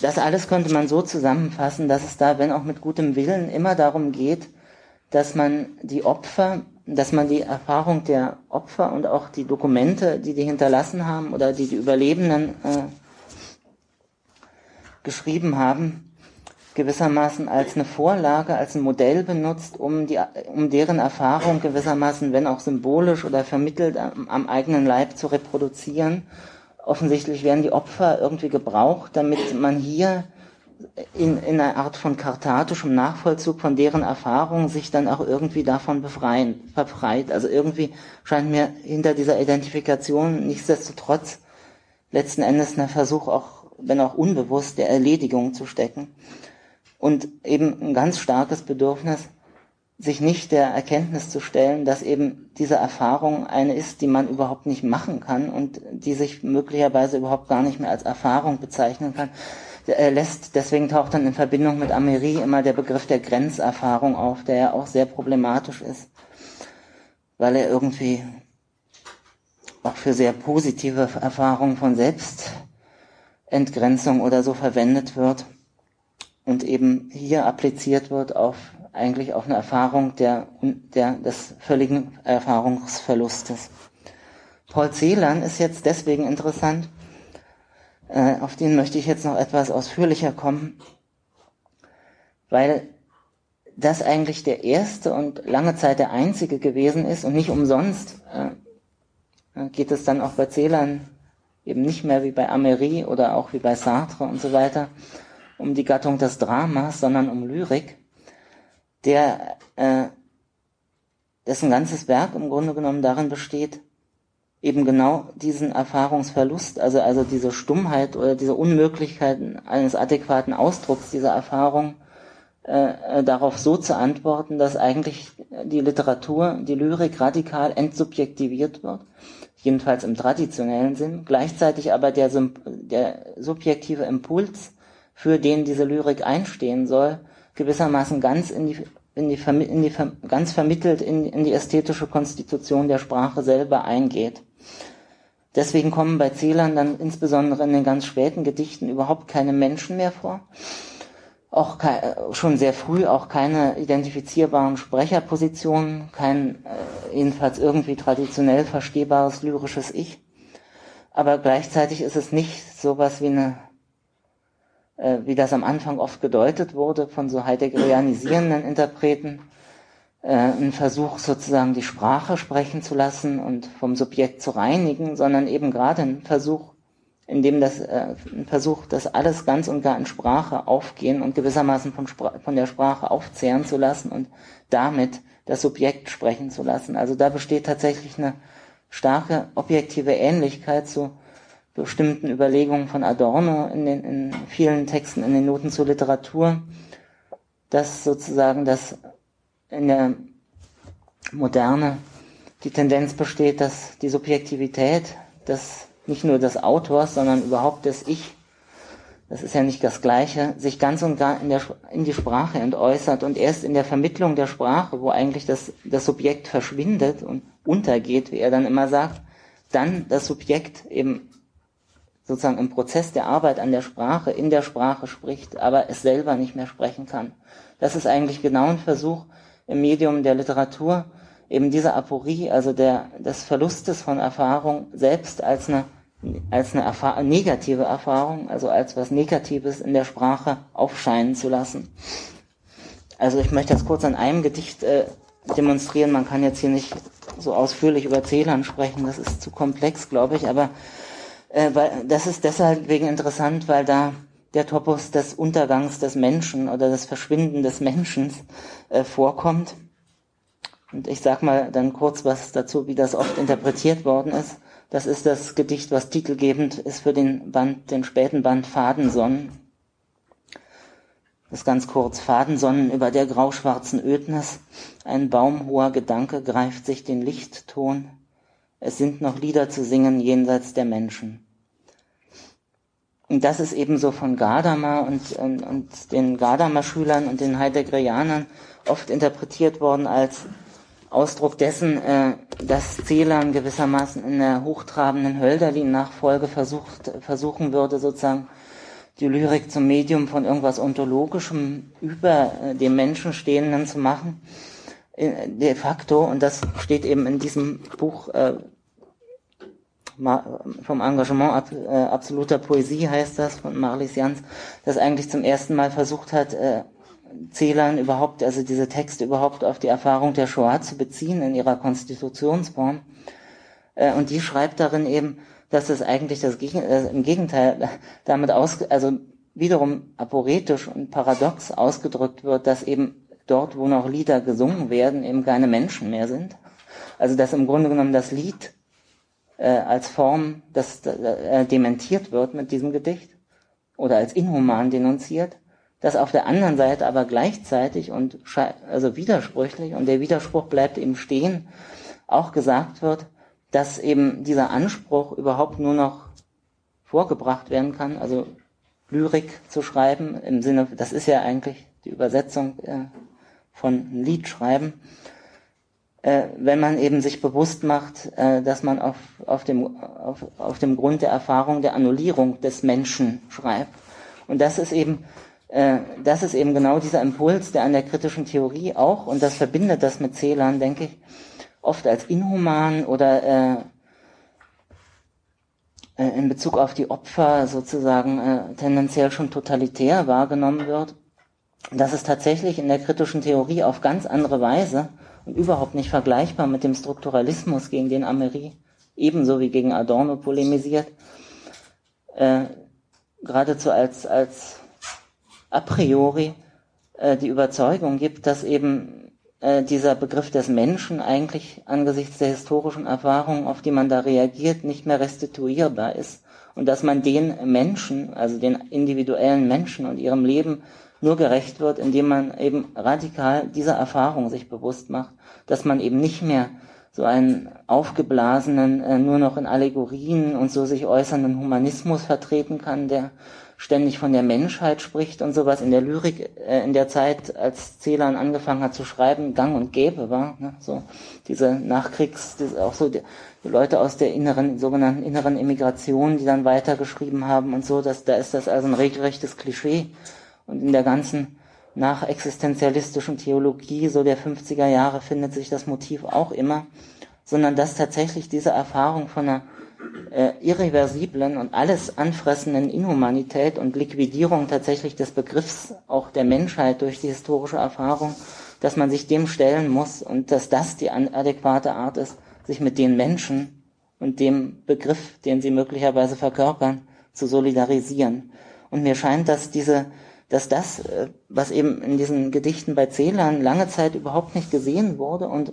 Das alles könnte man so zusammenfassen, dass es da, wenn auch mit gutem Willen, immer darum geht, dass man die Opfer, dass man die Erfahrung der Opfer und auch die Dokumente, die die hinterlassen haben oder die die Überlebenden äh, geschrieben haben, gewissermaßen als eine Vorlage, als ein Modell benutzt, um, die, um deren Erfahrung gewissermaßen, wenn auch symbolisch oder vermittelt am, am eigenen Leib zu reproduzieren. Offensichtlich werden die Opfer irgendwie gebraucht, damit man hier in, in einer Art von kartatischem Nachvollzug von deren Erfahrung sich dann auch irgendwie davon befreien, befreit. Also irgendwie scheint mir hinter dieser Identifikation nichtsdestotrotz letzten Endes ein Versuch auch, wenn auch unbewusst, der Erledigung zu stecken und eben ein ganz starkes Bedürfnis, sich nicht der Erkenntnis zu stellen, dass eben diese Erfahrung eine ist, die man überhaupt nicht machen kann und die sich möglicherweise überhaupt gar nicht mehr als Erfahrung bezeichnen kann. Er lässt, deswegen taucht dann in Verbindung mit Amerie immer der Begriff der Grenzerfahrung auf, der ja auch sehr problematisch ist, weil er irgendwie auch für sehr positive Erfahrungen von Selbstentgrenzung oder so verwendet wird und eben hier appliziert wird auf eigentlich auf eine Erfahrung der, der, des völligen Erfahrungsverlustes. Paul Celan ist jetzt deswegen interessant, äh, auf den möchte ich jetzt noch etwas ausführlicher kommen, weil das eigentlich der erste und lange Zeit der einzige gewesen ist und nicht umsonst äh, geht es dann auch bei Celan eben nicht mehr wie bei Amery oder auch wie bei Sartre und so weiter, um die Gattung des Dramas, sondern um Lyrik, der äh, dessen ganzes Werk im Grunde genommen darin besteht, eben genau diesen Erfahrungsverlust, also, also diese Stummheit oder diese Unmöglichkeit eines adäquaten Ausdrucks dieser Erfahrung äh, äh, darauf so zu antworten, dass eigentlich die Literatur, die Lyrik radikal entsubjektiviert wird, jedenfalls im traditionellen Sinn, gleichzeitig aber der, der subjektive Impuls für den diese Lyrik einstehen soll, gewissermaßen ganz in die, in die, in die ganz vermittelt in, in die ästhetische Konstitution der Sprache selber eingeht. Deswegen kommen bei Zählern dann insbesondere in den ganz späten Gedichten überhaupt keine Menschen mehr vor. Auch schon sehr früh auch keine identifizierbaren Sprecherpositionen, kein äh, jedenfalls irgendwie traditionell verstehbares lyrisches Ich. Aber gleichzeitig ist es nicht sowas wie eine äh, wie das am Anfang oft gedeutet wurde von so heideggerianisierenden Interpreten, äh, ein Versuch sozusagen die Sprache sprechen zu lassen und vom Subjekt zu reinigen, sondern eben gerade ein Versuch, in dem das äh, ein Versuch, das alles ganz und gar in Sprache aufgehen und gewissermaßen von, Spra von der Sprache aufzehren zu lassen und damit das Subjekt sprechen zu lassen. Also da besteht tatsächlich eine starke objektive Ähnlichkeit zu bestimmten Überlegungen von Adorno in, den, in vielen Texten, in den Noten zur Literatur, dass sozusagen das in der Moderne die Tendenz besteht, dass die Subjektivität des nicht nur des Autors, sondern überhaupt des Ich, das ist ja nicht das Gleiche, sich ganz und gar in, der, in die Sprache entäußert und erst in der Vermittlung der Sprache, wo eigentlich das, das Subjekt verschwindet und untergeht, wie er dann immer sagt, dann das Subjekt eben sozusagen im Prozess der Arbeit an der Sprache, in der Sprache spricht, aber es selber nicht mehr sprechen kann. Das ist eigentlich genau ein Versuch im Medium der Literatur, eben diese Aporie, also der, des Verlustes von Erfahrung selbst als eine, als eine Erfahr negative Erfahrung, also als was Negatives in der Sprache aufscheinen zu lassen. Also ich möchte das kurz an einem Gedicht äh, demonstrieren. Man kann jetzt hier nicht so ausführlich über Zählern sprechen, das ist zu komplex, glaube ich, aber das ist deshalb wegen interessant, weil da der Topos des Untergangs des Menschen oder des Verschwinden des Menschen äh, vorkommt. Und ich sag mal dann kurz was dazu, wie das oft interpretiert worden ist. Das ist das Gedicht, was titelgebend ist für den Band, den späten Band Fadensonnen. Das ist ganz kurz. Fadensonnen über der grauschwarzen Ödnis. Ein baumhoher Gedanke greift sich den Lichtton. Es sind noch Lieder zu singen jenseits der Menschen. Und das ist eben so von Gadamer und, und, und den Gadamer-Schülern und den Heideggerianern oft interpretiert worden als Ausdruck dessen, äh, dass Celan gewissermaßen in der hochtrabenden Hölderlin-Nachfolge versucht, versuchen würde, sozusagen die Lyrik zum Medium von irgendwas Ontologischem über äh, dem Menschenstehenden zu machen. Äh, de facto, und das steht eben in diesem Buch äh, vom Engagement ab, äh, absoluter Poesie heißt das, von Marlies Jans, das eigentlich zum ersten Mal versucht hat, äh, Zählern überhaupt, also diese Texte überhaupt auf die Erfahrung der Shoah zu beziehen in ihrer Konstitutionsform. Äh, und die schreibt darin eben, dass es eigentlich das Gegen äh, im Gegenteil damit aus, also wiederum aporetisch und paradox ausgedrückt wird, dass eben dort, wo noch Lieder gesungen werden, eben keine Menschen mehr sind. Also dass im Grunde genommen das Lied äh, als Form, das äh, dementiert wird mit diesem Gedicht oder als inhuman denunziert, dass auf der anderen Seite aber gleichzeitig und also widersprüchlich und der Widerspruch bleibt eben stehen, auch gesagt wird, dass eben dieser Anspruch überhaupt nur noch vorgebracht werden kann, also Lyrik zu schreiben im Sinne, das ist ja eigentlich die Übersetzung äh, von Lied schreiben, äh, wenn man eben sich bewusst macht, äh, dass man auf, auf, dem, auf, auf dem Grund der Erfahrung der Annullierung des Menschen schreibt. Und das ist eben, äh, das ist eben genau dieser Impuls, der an der kritischen Theorie auch, und das verbindet das mit Zählern, denke ich, oft als inhuman oder äh, äh in Bezug auf die Opfer sozusagen äh, tendenziell schon totalitär wahrgenommen wird, dass es tatsächlich in der kritischen Theorie auf ganz andere Weise überhaupt nicht vergleichbar mit dem Strukturalismus, gegen den Amery ebenso wie gegen Adorno polemisiert, äh, geradezu als, als a priori äh, die Überzeugung gibt, dass eben äh, dieser Begriff des Menschen eigentlich angesichts der historischen Erfahrungen, auf die man da reagiert, nicht mehr restituierbar ist und dass man den Menschen, also den individuellen Menschen und ihrem Leben nur gerecht wird, indem man eben radikal dieser Erfahrung sich bewusst macht, dass man eben nicht mehr so einen aufgeblasenen, äh, nur noch in Allegorien und so sich äußernden Humanismus vertreten kann, der ständig von der Menschheit spricht und sowas in der Lyrik äh, in der Zeit, als Celan angefangen hat zu schreiben, gang und gäbe war. Ne? So diese Nachkriegs, diese, auch so die, Leute aus der inneren, sogenannten inneren Immigration, die dann weitergeschrieben haben und so, dass da ist das also ein regelrechtes Klischee und in der ganzen nachexistenzialistischen Theologie so der 50er Jahre findet sich das Motiv auch immer, sondern dass tatsächlich diese Erfahrung von einer äh, irreversiblen und alles anfressenden Inhumanität und Liquidierung tatsächlich des Begriffs auch der Menschheit durch die historische Erfahrung, dass man sich dem stellen muss und dass das die adäquate Art ist, sich mit den Menschen und dem Begriff, den sie möglicherweise verkörpern, zu solidarisieren. Und mir scheint, dass diese dass das, äh, was eben in diesen Gedichten bei Celan lange Zeit überhaupt nicht gesehen wurde und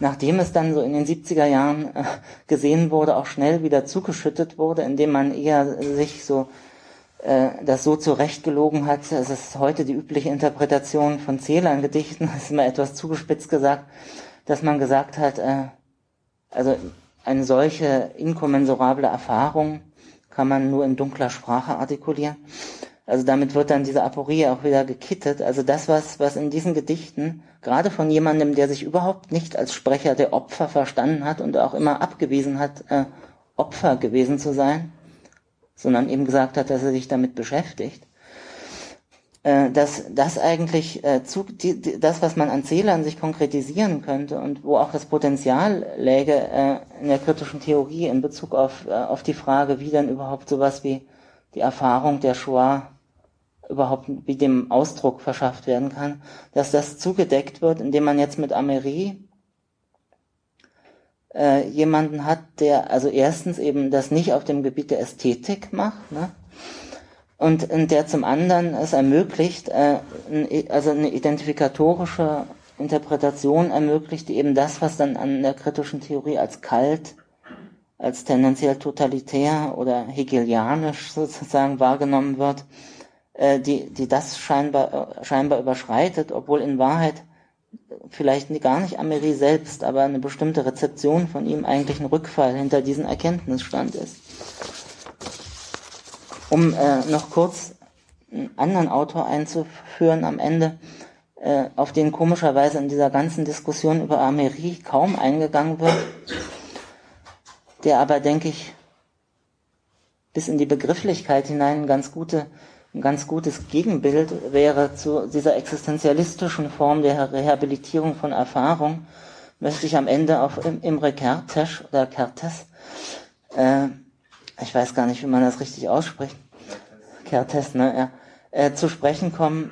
nachdem es dann so in den 70er Jahren äh, gesehen wurde, auch schnell wieder zugeschüttet wurde, indem man eher sich so äh, das so zurechtgelogen hat. Es ist heute die übliche Interpretation von Celan-Gedichten, das *laughs* ist immer etwas zugespitzt gesagt, dass man gesagt hat, also eine solche inkommensurable Erfahrung kann man nur in dunkler Sprache artikulieren. Also damit wird dann diese Aporie auch wieder gekittet. Also das, was, was in diesen Gedichten, gerade von jemandem, der sich überhaupt nicht als Sprecher der Opfer verstanden hat und auch immer abgewiesen hat, äh, Opfer gewesen zu sein, sondern eben gesagt hat, dass er sich damit beschäftigt, äh, dass das eigentlich äh, zu, die, die, das, was man an Zählern sich konkretisieren könnte und wo auch das Potenzial läge äh, in der kritischen Theorie in Bezug auf, äh, auf die Frage, wie dann überhaupt sowas wie die Erfahrung der Shoah überhaupt wie dem Ausdruck verschafft werden kann, dass das zugedeckt wird, indem man jetzt mit Amery äh, jemanden hat, der also erstens eben das nicht auf dem Gebiet der Ästhetik macht, ne? und, und der zum anderen es ermöglicht, äh, also eine identifikatorische Interpretation ermöglicht, die eben das, was dann an der kritischen Theorie als kalt, als tendenziell totalitär oder hegelianisch sozusagen wahrgenommen wird, äh, die, die das scheinbar, äh, scheinbar überschreitet, obwohl in Wahrheit vielleicht gar nicht Amery selbst, aber eine bestimmte Rezeption von ihm eigentlich ein Rückfall hinter diesen Erkenntnisstand ist. Um äh, noch kurz einen anderen Autor einzuführen am Ende, äh, auf den komischerweise in dieser ganzen Diskussion über Amery kaum eingegangen wird, der aber, denke ich, bis in die Begrifflichkeit hinein ganz gute ein ganz gutes Gegenbild wäre zu dieser existenzialistischen Form der Rehabilitierung von Erfahrung, möchte ich am Ende auf Imre Kertész oder Kertész, äh, ich weiß gar nicht, wie man das richtig ausspricht, Kertész, ne, ja, äh, zu sprechen kommen,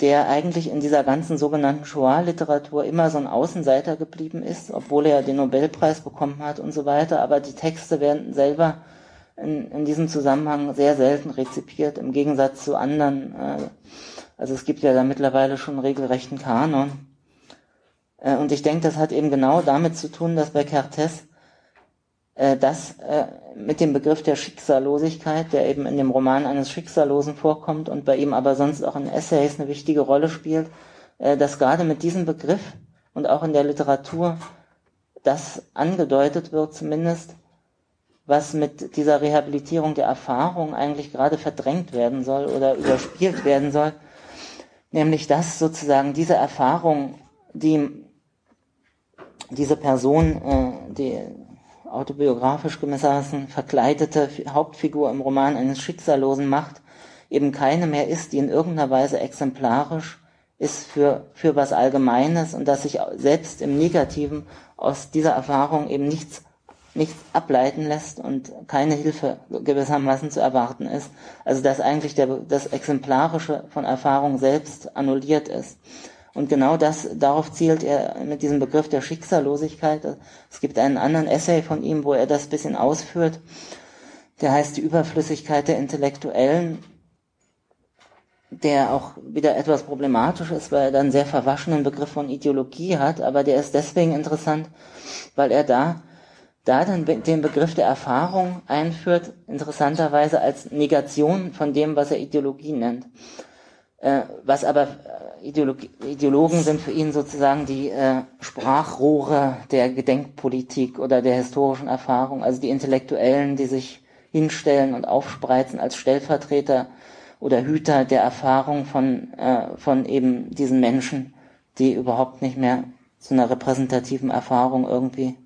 der eigentlich in dieser ganzen sogenannten Shoah-Literatur immer so ein Außenseiter geblieben ist, obwohl er den Nobelpreis bekommen hat und so weiter. Aber die Texte werden selber in, in diesem Zusammenhang sehr selten rezipiert, im Gegensatz zu anderen. Äh, also es gibt ja da mittlerweile schon regelrechten Kanon. Äh, und ich denke, das hat eben genau damit zu tun, dass bei Kertész äh, das äh, mit dem Begriff der Schicksallosigkeit, der eben in dem Roman eines Schicksallosen vorkommt und bei ihm aber sonst auch in Essays eine wichtige Rolle spielt, äh, dass gerade mit diesem Begriff und auch in der Literatur das angedeutet wird zumindest, was mit dieser Rehabilitierung der Erfahrung eigentlich gerade verdrängt werden soll oder überspielt werden soll, nämlich dass sozusagen diese Erfahrung, die diese Person, äh, die autobiografisch gewissermaßen verkleidete Hauptfigur im Roman eines Schicksallosen macht, eben keine mehr ist, die in irgendeiner Weise exemplarisch ist für, für was Allgemeines und dass sich selbst im Negativen aus dieser Erfahrung eben nichts, nichts ableiten lässt und keine Hilfe gewissermaßen zu erwarten ist. Also dass eigentlich der, das Exemplarische von Erfahrung selbst annulliert ist. Und genau das, darauf zielt er mit diesem Begriff der Schicksallosigkeit. Es gibt einen anderen Essay von ihm, wo er das bisschen ausführt. Der heißt die Überflüssigkeit der Intellektuellen, der auch wieder etwas problematisch ist, weil er dann sehr verwaschenen Begriff von Ideologie hat, aber der ist deswegen interessant, weil er da da dann den Begriff der Erfahrung einführt, interessanterweise als Negation von dem, was er Ideologie nennt. Äh, was aber äh, Ideolog Ideologen sind für ihn sozusagen die äh, Sprachrohre der Gedenkpolitik oder der historischen Erfahrung, also die Intellektuellen, die sich hinstellen und aufspreizen als Stellvertreter oder Hüter der Erfahrung von, äh, von eben diesen Menschen, die überhaupt nicht mehr zu einer repräsentativen Erfahrung irgendwie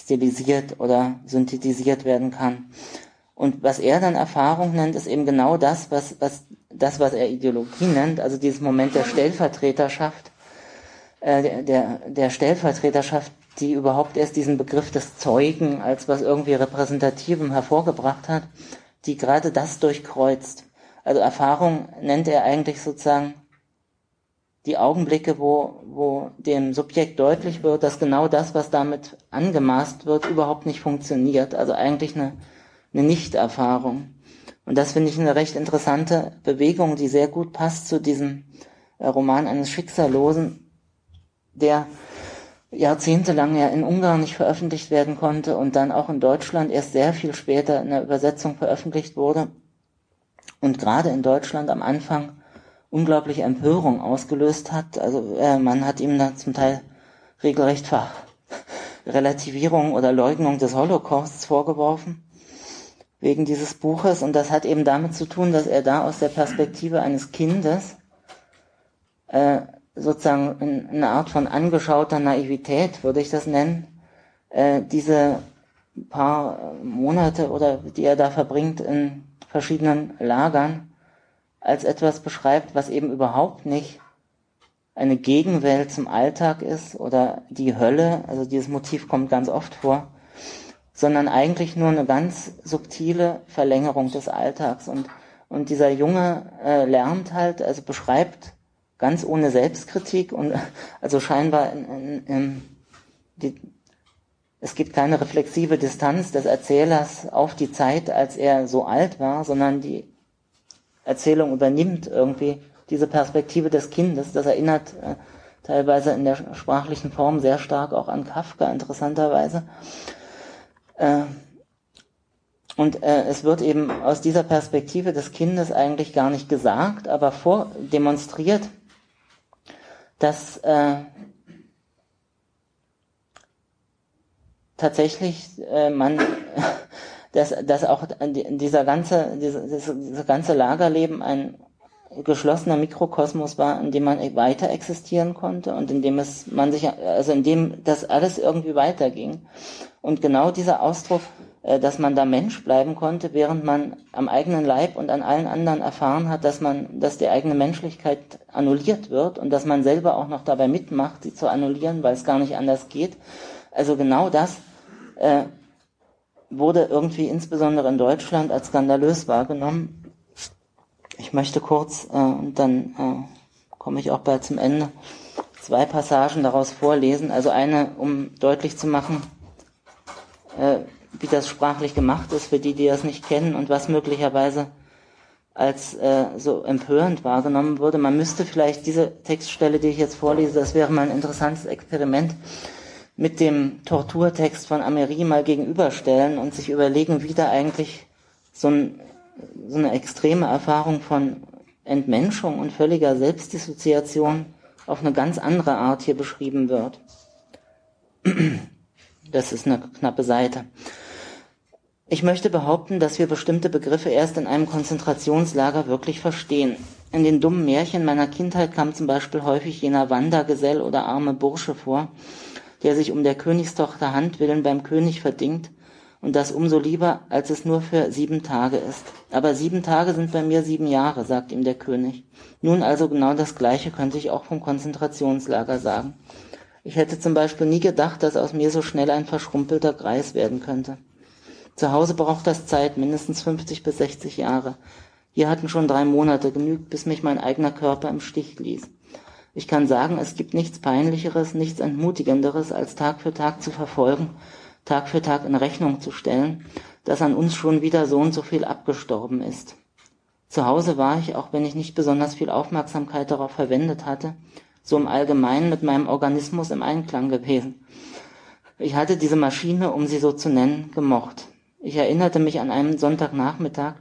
stilisiert oder synthetisiert werden kann. Und was er dann Erfahrung nennt, ist eben genau das, was, was das, was er Ideologie nennt, also dieses Moment der Stellvertreterschaft, äh, der, der, der Stellvertreterschaft, die überhaupt erst diesen Begriff des Zeugen als was irgendwie Repräsentativem hervorgebracht hat, die gerade das durchkreuzt. Also Erfahrung nennt er eigentlich sozusagen die Augenblicke, wo, wo dem Subjekt deutlich wird, dass genau das, was damit angemaßt wird, überhaupt nicht funktioniert. Also eigentlich eine, eine Nichterfahrung. Und das finde ich eine recht interessante Bewegung, die sehr gut passt zu diesem äh, Roman eines Schicksallosen, der jahrzehntelang ja in Ungarn nicht veröffentlicht werden konnte und dann auch in Deutschland erst sehr viel später in der Übersetzung veröffentlicht wurde und gerade in Deutschland am Anfang unglaubliche Empörung ausgelöst hat. Also äh, man hat ihm da zum Teil regelrecht Ver *laughs* Relativierung oder Leugnung des Holocausts vorgeworfen wegen dieses Buches. Und das hat eben damit zu tun, dass er da aus der Perspektive eines Kindes äh, sozusagen in, in eine Art von angeschauter Naivität, würde ich das nennen, äh, diese paar Monate oder die er da verbringt in verschiedenen Lagern als etwas beschreibt, was eben überhaupt nicht eine Gegenwelt zum Alltag ist oder die Hölle, also dieses Motiv kommt ganz oft vor, sondern eigentlich nur eine ganz subtile Verlängerung des Alltags. Und, und dieser Junge äh, lernt halt, also beschreibt ganz ohne Selbstkritik und *laughs* also scheinbar in, in, in die, es gibt keine reflexive Distanz des Erzählers auf die Zeit, als er so alt war, sondern die Erzählung übernimmt irgendwie diese Perspektive des Kindes. Das erinnert äh, teilweise in der sprachlichen Form sehr stark auch an Kafka, interessanterweise. Äh, und äh, es wird eben aus dieser Perspektive des Kindes eigentlich gar nicht gesagt, aber vordemonstriert, dass äh, tatsächlich äh, man, *laughs* dass, dass auch dieser ganze, dieses, dieses ganze Lagerleben ein geschlossener Mikrokosmos war, in dem man weiter existieren konnte und in dem es man sich, also in dem das alles irgendwie weiterging. Und genau dieser Ausdruck äh, dass man da Mensch bleiben konnte, während man am eigenen Leib und an allen anderen erfahren hat, dass man, dass die eigene Menschlichkeit annulliert wird und dass man selber auch noch dabei mitmacht, sie zu annullieren, weil es gar nicht anders geht. Also genau das äh, wurde irgendwie insbesondere in Deutschland als skandalös wahrgenommen. Ich möchte kurz, äh, und dann äh, komme ich auch bald zum Ende, zwei Passagen daraus vorlesen. Also eine, um deutlich zu machen, äh, wie das sprachlich gemacht ist, für die, die das nicht kennen und was möglicherweise als äh, so empörend wahrgenommen wurde. Man müsste vielleicht diese Textstelle, die ich jetzt vorlese, das wäre mal ein interessantes Experiment, mit dem Torturtext von Amery mal gegenüberstellen und sich überlegen, wie da eigentlich so, ein, so eine extreme Erfahrung von Entmenschung und völliger Selbstdissoziation auf eine ganz andere Art hier beschrieben wird. Das ist eine knappe Seite. Ich möchte behaupten, dass wir bestimmte Begriffe erst in einem Konzentrationslager wirklich verstehen. In den dummen Märchen meiner Kindheit kam zum Beispiel häufig jener Wandergesell oder arme Bursche vor, der sich um der Königstochter Hand willen beim König verdingt, und das umso lieber, als es nur für sieben Tage ist. Aber sieben Tage sind bei mir sieben Jahre, sagt ihm der König. Nun also genau das Gleiche könnte ich auch vom Konzentrationslager sagen. Ich hätte zum Beispiel nie gedacht, dass aus mir so schnell ein verschrumpelter Greis werden könnte. Zu Hause braucht das Zeit, mindestens 50 bis 60 Jahre. Hier hatten schon drei Monate genügt, bis mich mein eigener Körper im Stich ließ. Ich kann sagen, es gibt nichts Peinlicheres, nichts Entmutigenderes, als Tag für Tag zu verfolgen, Tag für Tag in Rechnung zu stellen, dass an uns schon wieder so und so viel abgestorben ist. Zu Hause war ich, auch wenn ich nicht besonders viel Aufmerksamkeit darauf verwendet hatte, so im Allgemeinen mit meinem Organismus im Einklang gewesen. Ich hatte diese Maschine, um sie so zu nennen, gemocht. Ich erinnerte mich an einen Sonntagnachmittag,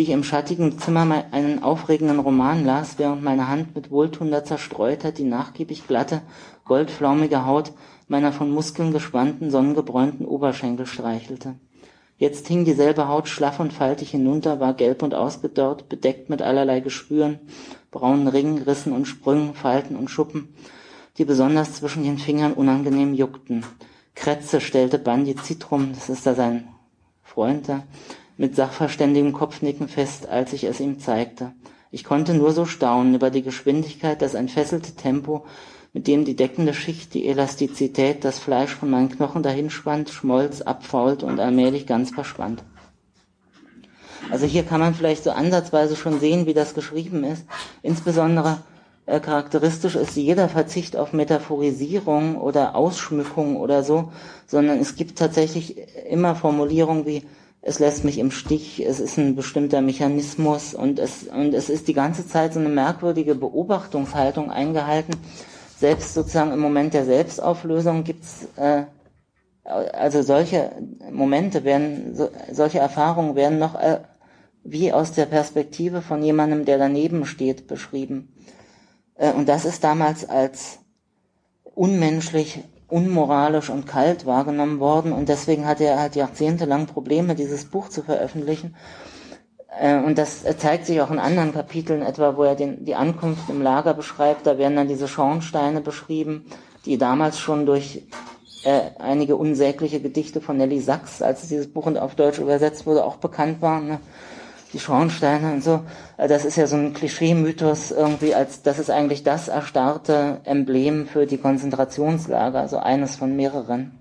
wie ich im schattigen Zimmer einen aufregenden Roman las, während meine Hand mit wohltuender Zerstreutheit die nachgiebig glatte, goldflaumige Haut meiner von Muskeln gespannten, sonnengebräunten Oberschenkel streichelte. Jetzt hing dieselbe Haut schlaff und faltig hinunter, war gelb und ausgedörrt, bedeckt mit allerlei Geschwüren, braunen Ringen, Rissen und Sprüngen, Falten und Schuppen, die besonders zwischen den Fingern unangenehm juckten. Kretze stellte Bandi Zitrum, das ist da sein Freund mit sachverständigem Kopfnicken fest, als ich es ihm zeigte. Ich konnte nur so staunen über die Geschwindigkeit, das entfesselte Tempo, mit dem die deckende Schicht, die Elastizität, das Fleisch von meinen Knochen dahinschwand, schmolz, abfaulte und allmählich ganz verschwand. Also hier kann man vielleicht so ansatzweise schon sehen, wie das geschrieben ist. Insbesondere äh, charakteristisch ist jeder Verzicht auf Metaphorisierung oder Ausschmückung oder so, sondern es gibt tatsächlich immer Formulierungen wie es lässt mich im Stich, es ist ein bestimmter Mechanismus und es, und es ist die ganze Zeit so eine merkwürdige Beobachtungshaltung eingehalten. Selbst sozusagen im Moment der Selbstauflösung gibt's äh, also solche Momente werden, so, solche Erfahrungen werden noch äh, wie aus der Perspektive von jemandem, der daneben steht, beschrieben. Äh, und das ist damals als unmenschlich unmoralisch und kalt wahrgenommen worden und deswegen hatte er halt jahrzehntelang Probleme, dieses Buch zu veröffentlichen. Äh, und das zeigt sich auch in anderen Kapiteln, etwa wo er den, die Ankunft im Lager beschreibt. Da werden dann diese Schornsteine beschrieben, die damals schon durch äh, einige unsägliche Gedichte von Nelly Sachs, als dieses Buch auf Deutsch übersetzt wurde, auch bekannt waren. Ne? Die Schornsteine und so. Äh, das ist ja so ein Klischee-Mythos irgendwie, als das ist eigentlich das erstarrte Emblem für die Konzentrationslager, also eines von mehreren.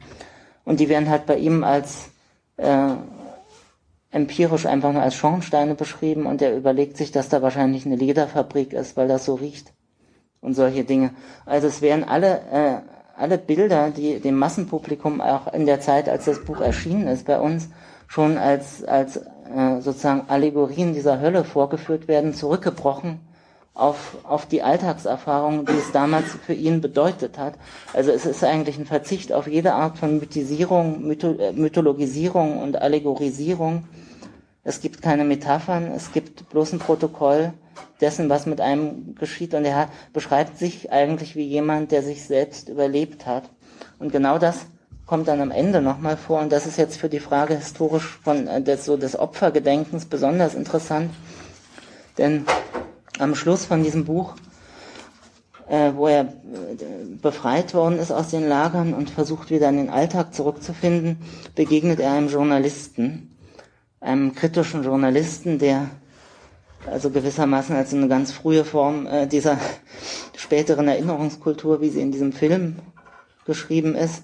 Und die werden halt bei ihm als äh, empirisch einfach nur als Schornsteine beschrieben und er überlegt sich, dass da wahrscheinlich eine Lederfabrik ist, weil das so riecht und solche Dinge. Also es wären alle äh, alle Bilder, die dem Massenpublikum auch in der Zeit, als das Buch erschienen ist, bei uns schon als als äh, sozusagen Allegorien dieser Hölle vorgeführt werden, zurückgebrochen auf, auf die Alltagserfahrung, die es damals für ihn bedeutet hat. Also es ist eigentlich ein Verzicht auf jede Art von Mythisierung, äh, Mythologisierung und Allegorisierung. Es gibt keine Metaphern, es gibt bloß ein Protokoll dessen, was mit einem geschieht. Und er beschreibt sich eigentlich wie jemand, der sich selbst überlebt hat. Und genau das kommt dann am Ende nochmal vor. Und das ist jetzt für die Frage historisch von äh, des, so des Opfergedenkens besonders interessant, denn am Schluss von diesem Buch äh, wo er äh, befreit worden ist aus den Lagern und versucht wieder in den Alltag zurückzufinden, begegnet er einem Journalisten, einem kritischen Journalisten, der also gewissermaßen als eine ganz frühe Form äh, dieser *laughs* späteren Erinnerungskultur, wie sie in diesem Film geschrieben ist,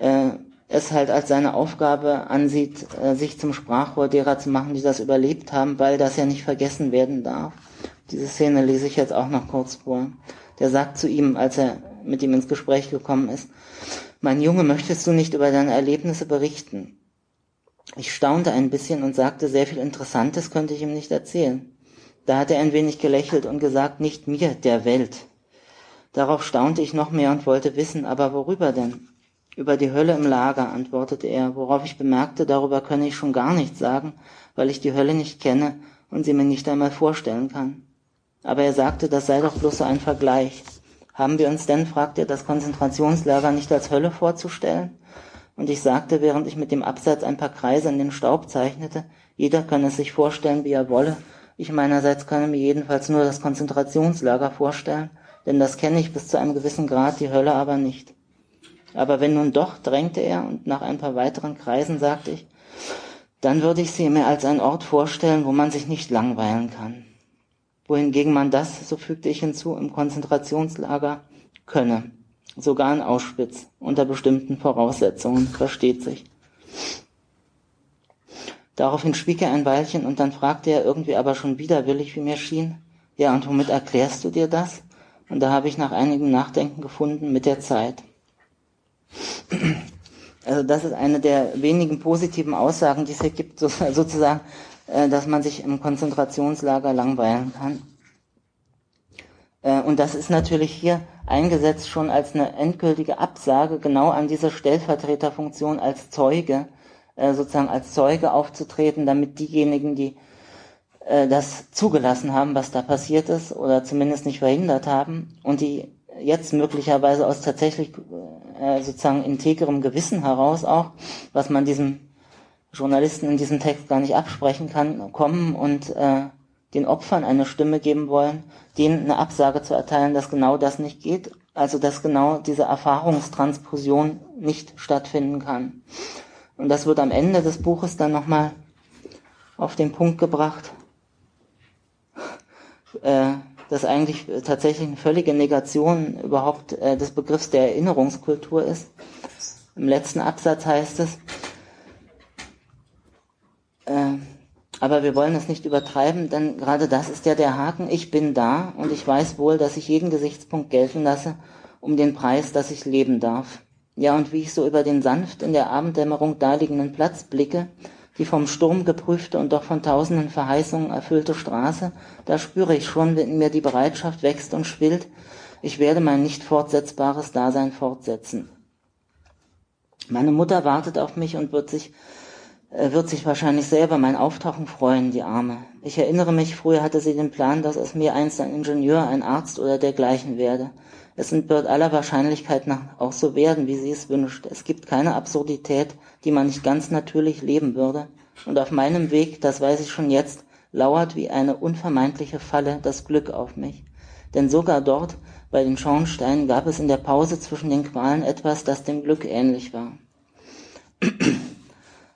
äh, es halt als seine Aufgabe ansieht, äh, sich zum Sprachrohr derer zu machen, die das überlebt haben, weil das ja nicht vergessen werden darf. Diese Szene lese ich jetzt auch noch kurz vor. Der sagt zu ihm, als er mit ihm ins Gespräch gekommen ist, mein Junge, möchtest du nicht über deine Erlebnisse berichten? Ich staunte ein bisschen und sagte, sehr viel Interessantes könnte ich ihm nicht erzählen. Da hat er ein wenig gelächelt und gesagt, nicht mir, der Welt. Darauf staunte ich noch mehr und wollte wissen, aber worüber denn? Über die Hölle im Lager, antwortete er, worauf ich bemerkte, darüber könne ich schon gar nichts sagen, weil ich die Hölle nicht kenne und sie mir nicht einmal vorstellen kann. Aber er sagte, das sei doch bloß so ein Vergleich. Haben wir uns denn, fragte er, das Konzentrationslager nicht als Hölle vorzustellen? Und ich sagte, während ich mit dem Absatz ein paar Kreise in den Staub zeichnete, jeder könne es sich vorstellen, wie er wolle. Ich meinerseits könne mir jedenfalls nur das Konzentrationslager vorstellen, denn das kenne ich bis zu einem gewissen Grad, die Hölle aber nicht. Aber wenn nun doch, drängte er, und nach ein paar weiteren Kreisen sagte ich, dann würde ich sie mir als einen Ort vorstellen, wo man sich nicht langweilen kann. Wohingegen man das, so fügte ich hinzu, im Konzentrationslager könne sogar in Auschwitz, unter bestimmten Voraussetzungen, versteht sich. Daraufhin schwieg er ein Weilchen und dann fragte er irgendwie aber schon widerwillig, wie mir schien, ja, und womit erklärst du dir das? Und da habe ich nach einigem Nachdenken gefunden, mit der Zeit. Also das ist eine der wenigen positiven Aussagen, die es hier gibt, *laughs* sozusagen, äh, dass man sich im Konzentrationslager langweilen kann. Äh, und das ist natürlich hier eingesetzt schon als eine endgültige Absage genau an diese Stellvertreterfunktion als Zeuge, äh, sozusagen als Zeuge aufzutreten, damit diejenigen, die das zugelassen haben, was da passiert ist, oder zumindest nicht verhindert haben, und die jetzt möglicherweise aus tatsächlich sozusagen integrem Gewissen heraus auch, was man diesem Journalisten in diesem Text gar nicht absprechen kann, kommen und äh, den Opfern eine Stimme geben wollen, denen eine Absage zu erteilen, dass genau das nicht geht, also dass genau diese Erfahrungstransfusion nicht stattfinden kann. Und das wird am Ende des Buches dann nochmal auf den Punkt gebracht, äh, dass eigentlich tatsächlich eine völlige Negation überhaupt äh, des Begriffs der Erinnerungskultur ist. Im letzten Absatz heißt es, äh, aber wir wollen es nicht übertreiben, denn gerade das ist ja der Haken. Ich bin da und ich weiß wohl, dass ich jeden Gesichtspunkt gelten lasse, um den Preis, dass ich leben darf. Ja, und wie ich so über den sanft in der Abenddämmerung daliegenden Platz blicke, die vom Sturm geprüfte und doch von tausenden Verheißungen erfüllte Straße, da spüre ich schon, wenn mir die Bereitschaft wächst und schwillt, ich werde mein nicht fortsetzbares Dasein fortsetzen. Meine Mutter wartet auf mich und wird sich er wird sich wahrscheinlich selber mein Auftauchen freuen, die Arme. Ich erinnere mich, früher hatte sie den Plan, dass es mir einst ein Ingenieur, ein Arzt oder dergleichen werde. Es wird aller Wahrscheinlichkeit nach auch so werden, wie sie es wünscht. Es gibt keine Absurdität, die man nicht ganz natürlich leben würde. Und auf meinem Weg, das weiß ich schon jetzt, lauert wie eine unvermeidliche Falle das Glück auf mich. Denn sogar dort, bei den Schornsteinen, gab es in der Pause zwischen den Qualen etwas, das dem Glück ähnlich war. *clears throat*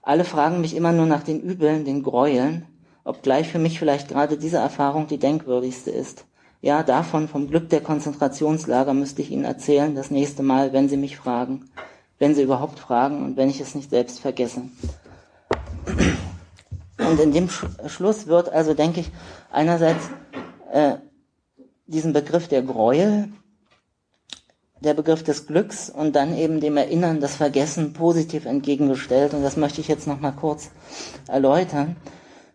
Alle fragen mich immer nur nach den Übeln, den Gräueln, obgleich für mich vielleicht gerade diese Erfahrung die denkwürdigste ist. Ja, davon, vom Glück der Konzentrationslager müsste ich Ihnen erzählen, das nächste Mal, wenn Sie mich fragen. Wenn Sie überhaupt fragen und wenn ich es nicht selbst vergesse. Und in dem Sch Schluss wird also, denke ich, einerseits äh, diesen Begriff der Gräuel der Begriff des Glücks und dann eben dem Erinnern, das Vergessen positiv entgegengestellt. Und das möchte ich jetzt nochmal kurz erläutern.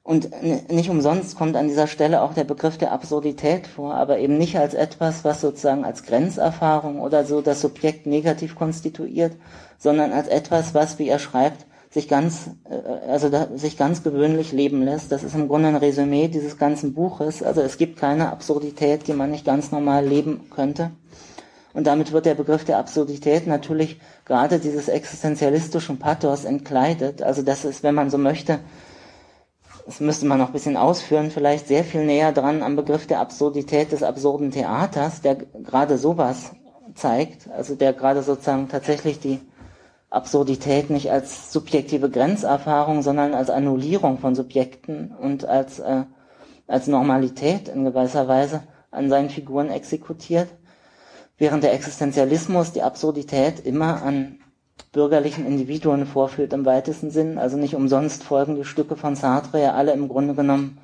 Und nicht umsonst kommt an dieser Stelle auch der Begriff der Absurdität vor, aber eben nicht als etwas, was sozusagen als Grenzerfahrung oder so das Subjekt negativ konstituiert, sondern als etwas, was, wie er schreibt, sich ganz, äh, also da, sich ganz gewöhnlich leben lässt. Das ist im Grunde ein Resümee dieses ganzen Buches. Also es gibt keine Absurdität, die man nicht ganz normal leben könnte. Und damit wird der Begriff der Absurdität natürlich gerade dieses existenzialistischen Pathos entkleidet. Also das ist, wenn man so möchte, das müsste man noch ein bisschen ausführen, vielleicht sehr viel näher dran am Begriff der Absurdität des absurden Theaters, der gerade sowas zeigt, also der gerade sozusagen tatsächlich die Absurdität nicht als subjektive Grenzerfahrung, sondern als Annullierung von Subjekten und als, äh, als Normalität in gewisser Weise an seinen Figuren exekutiert, während der Existenzialismus die Absurdität immer an bürgerlichen Individuen vorführt im weitesten Sinn. Also nicht umsonst folgen die Stücke von Sartre ja alle im Grunde genommen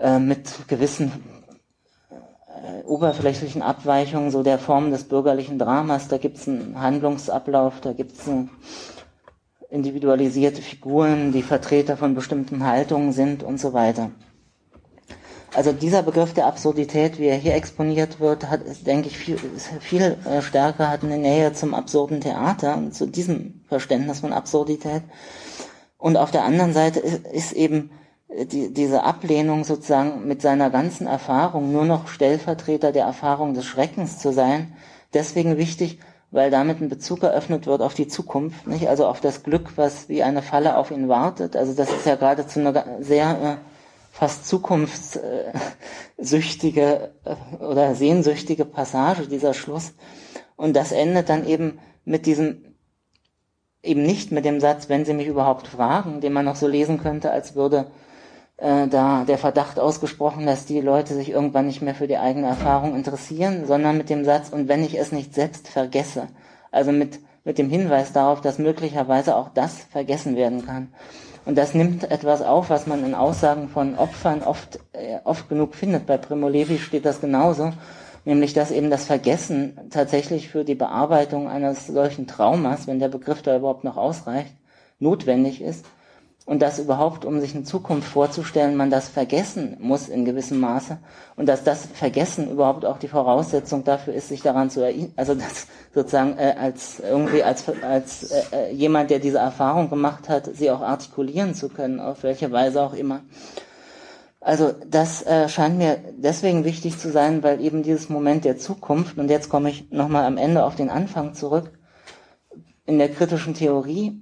äh, mit gewissen äh, oberflächlichen Abweichungen so der Form des bürgerlichen Dramas. Da gibt es einen Handlungsablauf, da gibt es individualisierte Figuren, die Vertreter von bestimmten Haltungen sind und so weiter. Also dieser Begriff der Absurdität, wie er hier exponiert wird, hat, ist, denke ich, viel, viel äh, stärker, hat eine Nähe zum absurden Theater und zu diesem Verständnis von Absurdität. Und auf der anderen Seite ist, ist eben äh, die, diese Ablehnung sozusagen mit seiner ganzen Erfahrung nur noch Stellvertreter der Erfahrung des Schreckens zu sein, deswegen wichtig, weil damit ein Bezug eröffnet wird auf die Zukunft, nicht? Also auf das Glück, was wie eine Falle auf ihn wartet. Also das ist ja geradezu eine sehr äh, fast zukunftssüchtige äh, oder sehnsüchtige Passage, dieser Schluss. Und das endet dann eben mit diesem, eben nicht mit dem Satz, wenn Sie mich überhaupt fragen, den man noch so lesen könnte, als würde äh, da der Verdacht ausgesprochen, dass die Leute sich irgendwann nicht mehr für die eigene Erfahrung interessieren, sondern mit dem Satz, und wenn ich es nicht selbst vergesse. Also mit, mit dem Hinweis darauf, dass möglicherweise auch das vergessen werden kann. Und das nimmt etwas auf, was man in Aussagen von Opfern oft, äh, oft genug findet. Bei Primo Levi steht das genauso. Nämlich, dass eben das Vergessen tatsächlich für die Bearbeitung eines solchen Traumas, wenn der Begriff da überhaupt noch ausreicht, notwendig ist und dass überhaupt, um sich eine Zukunft vorzustellen, man das vergessen muss in gewissem Maße und dass das Vergessen überhaupt auch die Voraussetzung dafür ist, sich daran zu erinnern, also das sozusagen äh, als irgendwie als als äh, äh, jemand, der diese Erfahrung gemacht hat, sie auch artikulieren zu können, auf welche Weise auch immer. Also das äh, scheint mir deswegen wichtig zu sein, weil eben dieses Moment der Zukunft und jetzt komme ich nochmal am Ende auf den Anfang zurück in der kritischen Theorie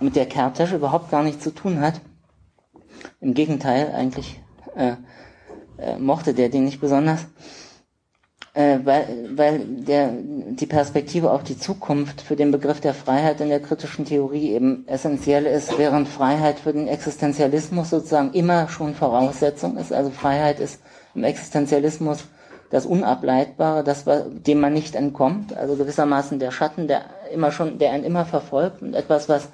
mit der Kertesch überhaupt gar nichts zu tun hat. Im Gegenteil, eigentlich äh, äh, mochte der den nicht besonders, äh, weil, weil der, die Perspektive auf die Zukunft für den Begriff der Freiheit in der kritischen Theorie eben essentiell ist, während Freiheit für den Existenzialismus sozusagen immer schon Voraussetzung ist. Also Freiheit ist im Existenzialismus das Unableitbare, das, dem man nicht entkommt, also gewissermaßen der Schatten, der immer schon, der einen immer verfolgt und etwas, was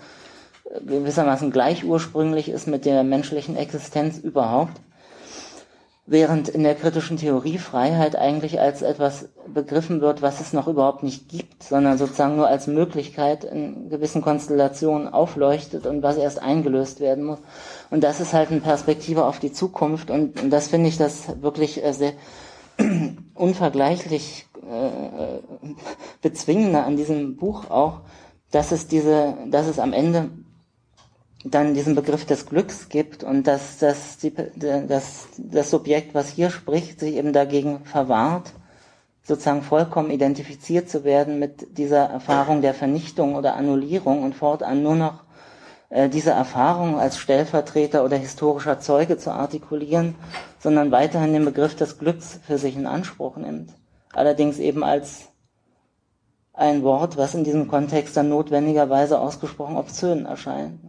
gewissermaßen gleich ursprünglich ist mit der menschlichen Existenz überhaupt, während in der kritischen Theorie Freiheit eigentlich als etwas begriffen wird, was es noch überhaupt nicht gibt, sondern sozusagen nur als Möglichkeit in gewissen Konstellationen aufleuchtet und was erst eingelöst werden muss. Und das ist halt eine Perspektive auf die Zukunft und, das finde ich das wirklich äh, sehr *clears throat* unvergleichlich äh, bezwingende an diesem Buch auch, dass es diese, dass es am Ende dann diesen Begriff des Glücks gibt und dass, dass die, dass das Subjekt, was hier spricht, sich eben dagegen verwahrt, sozusagen vollkommen identifiziert zu werden mit dieser Erfahrung der Vernichtung oder Annullierung und fortan nur noch äh, diese Erfahrung als Stellvertreter oder historischer Zeuge zu artikulieren, sondern weiterhin den Begriff des Glücks für sich in Anspruch nimmt. Allerdings eben als ein Wort, was in diesem Kontext dann notwendigerweise ausgesprochen obszön erscheint.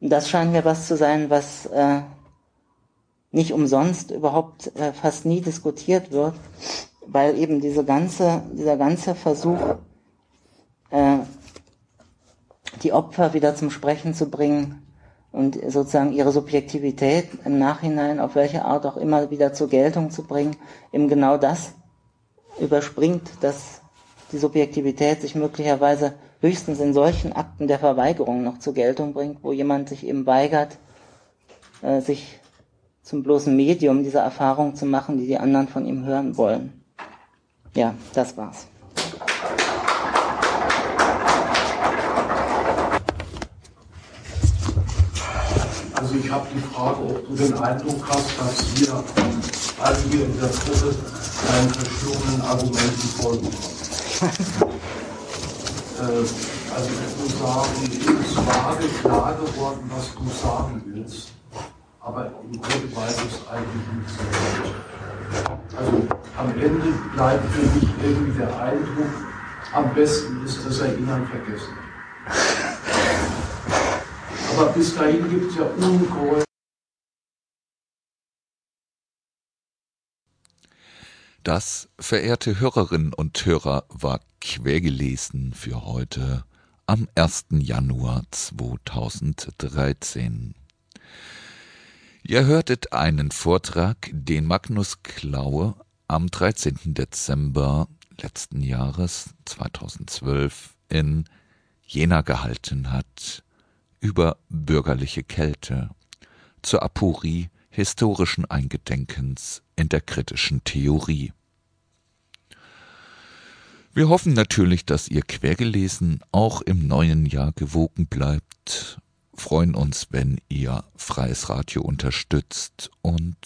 Das scheint mir was zu sein, was äh, nicht umsonst überhaupt äh, fast nie diskutiert wird, weil eben diese ganze, dieser ganze Versuch, äh, die Opfer wieder zum Sprechen zu bringen und sozusagen ihre Subjektivität im Nachhinein auf welche Art auch immer wieder zur Geltung zu bringen, eben genau das überspringt, dass die Subjektivität sich möglicherweise höchstens in solchen Akten der Verweigerung noch zur Geltung bringt, wo jemand sich eben weigert, äh, sich zum bloßen Medium dieser Erfahrung zu machen, die die anderen von ihm hören wollen. Ja, das war's. Also ich habe die Frage, ob du den Eindruck hast, dass wir, als wir in der Gruppe deinen verschlungenen Argumenten folgen konnten. Also ich muss sagen, es vage klar geworden, was du sagen willst. aber im Grunde weiß es eigentlich nicht so Also am Ende bleibt für mich irgendwie der Eindruck, am besten ist das Erinnern vergessen. Aber bis dahin gibt es ja ungeheuer Das, verehrte Hörerinnen und Hörer, war Quergelesen für heute am 1. Januar 2013. Ihr hörtet einen Vortrag, den Magnus Klaue am 13. Dezember letzten Jahres 2012 in Jena gehalten hat über bürgerliche Kälte zur Aporie historischen Eingedenkens in der kritischen Theorie. Wir hoffen natürlich, dass ihr quergelesen auch im neuen Jahr gewogen bleibt freuen uns, wenn ihr freies Radio unterstützt und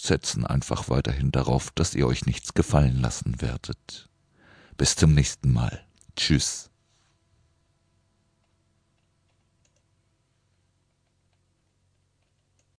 setzen einfach weiterhin darauf, dass ihr euch nichts gefallen lassen werdet. Bis zum nächsten Mal. Tschüss.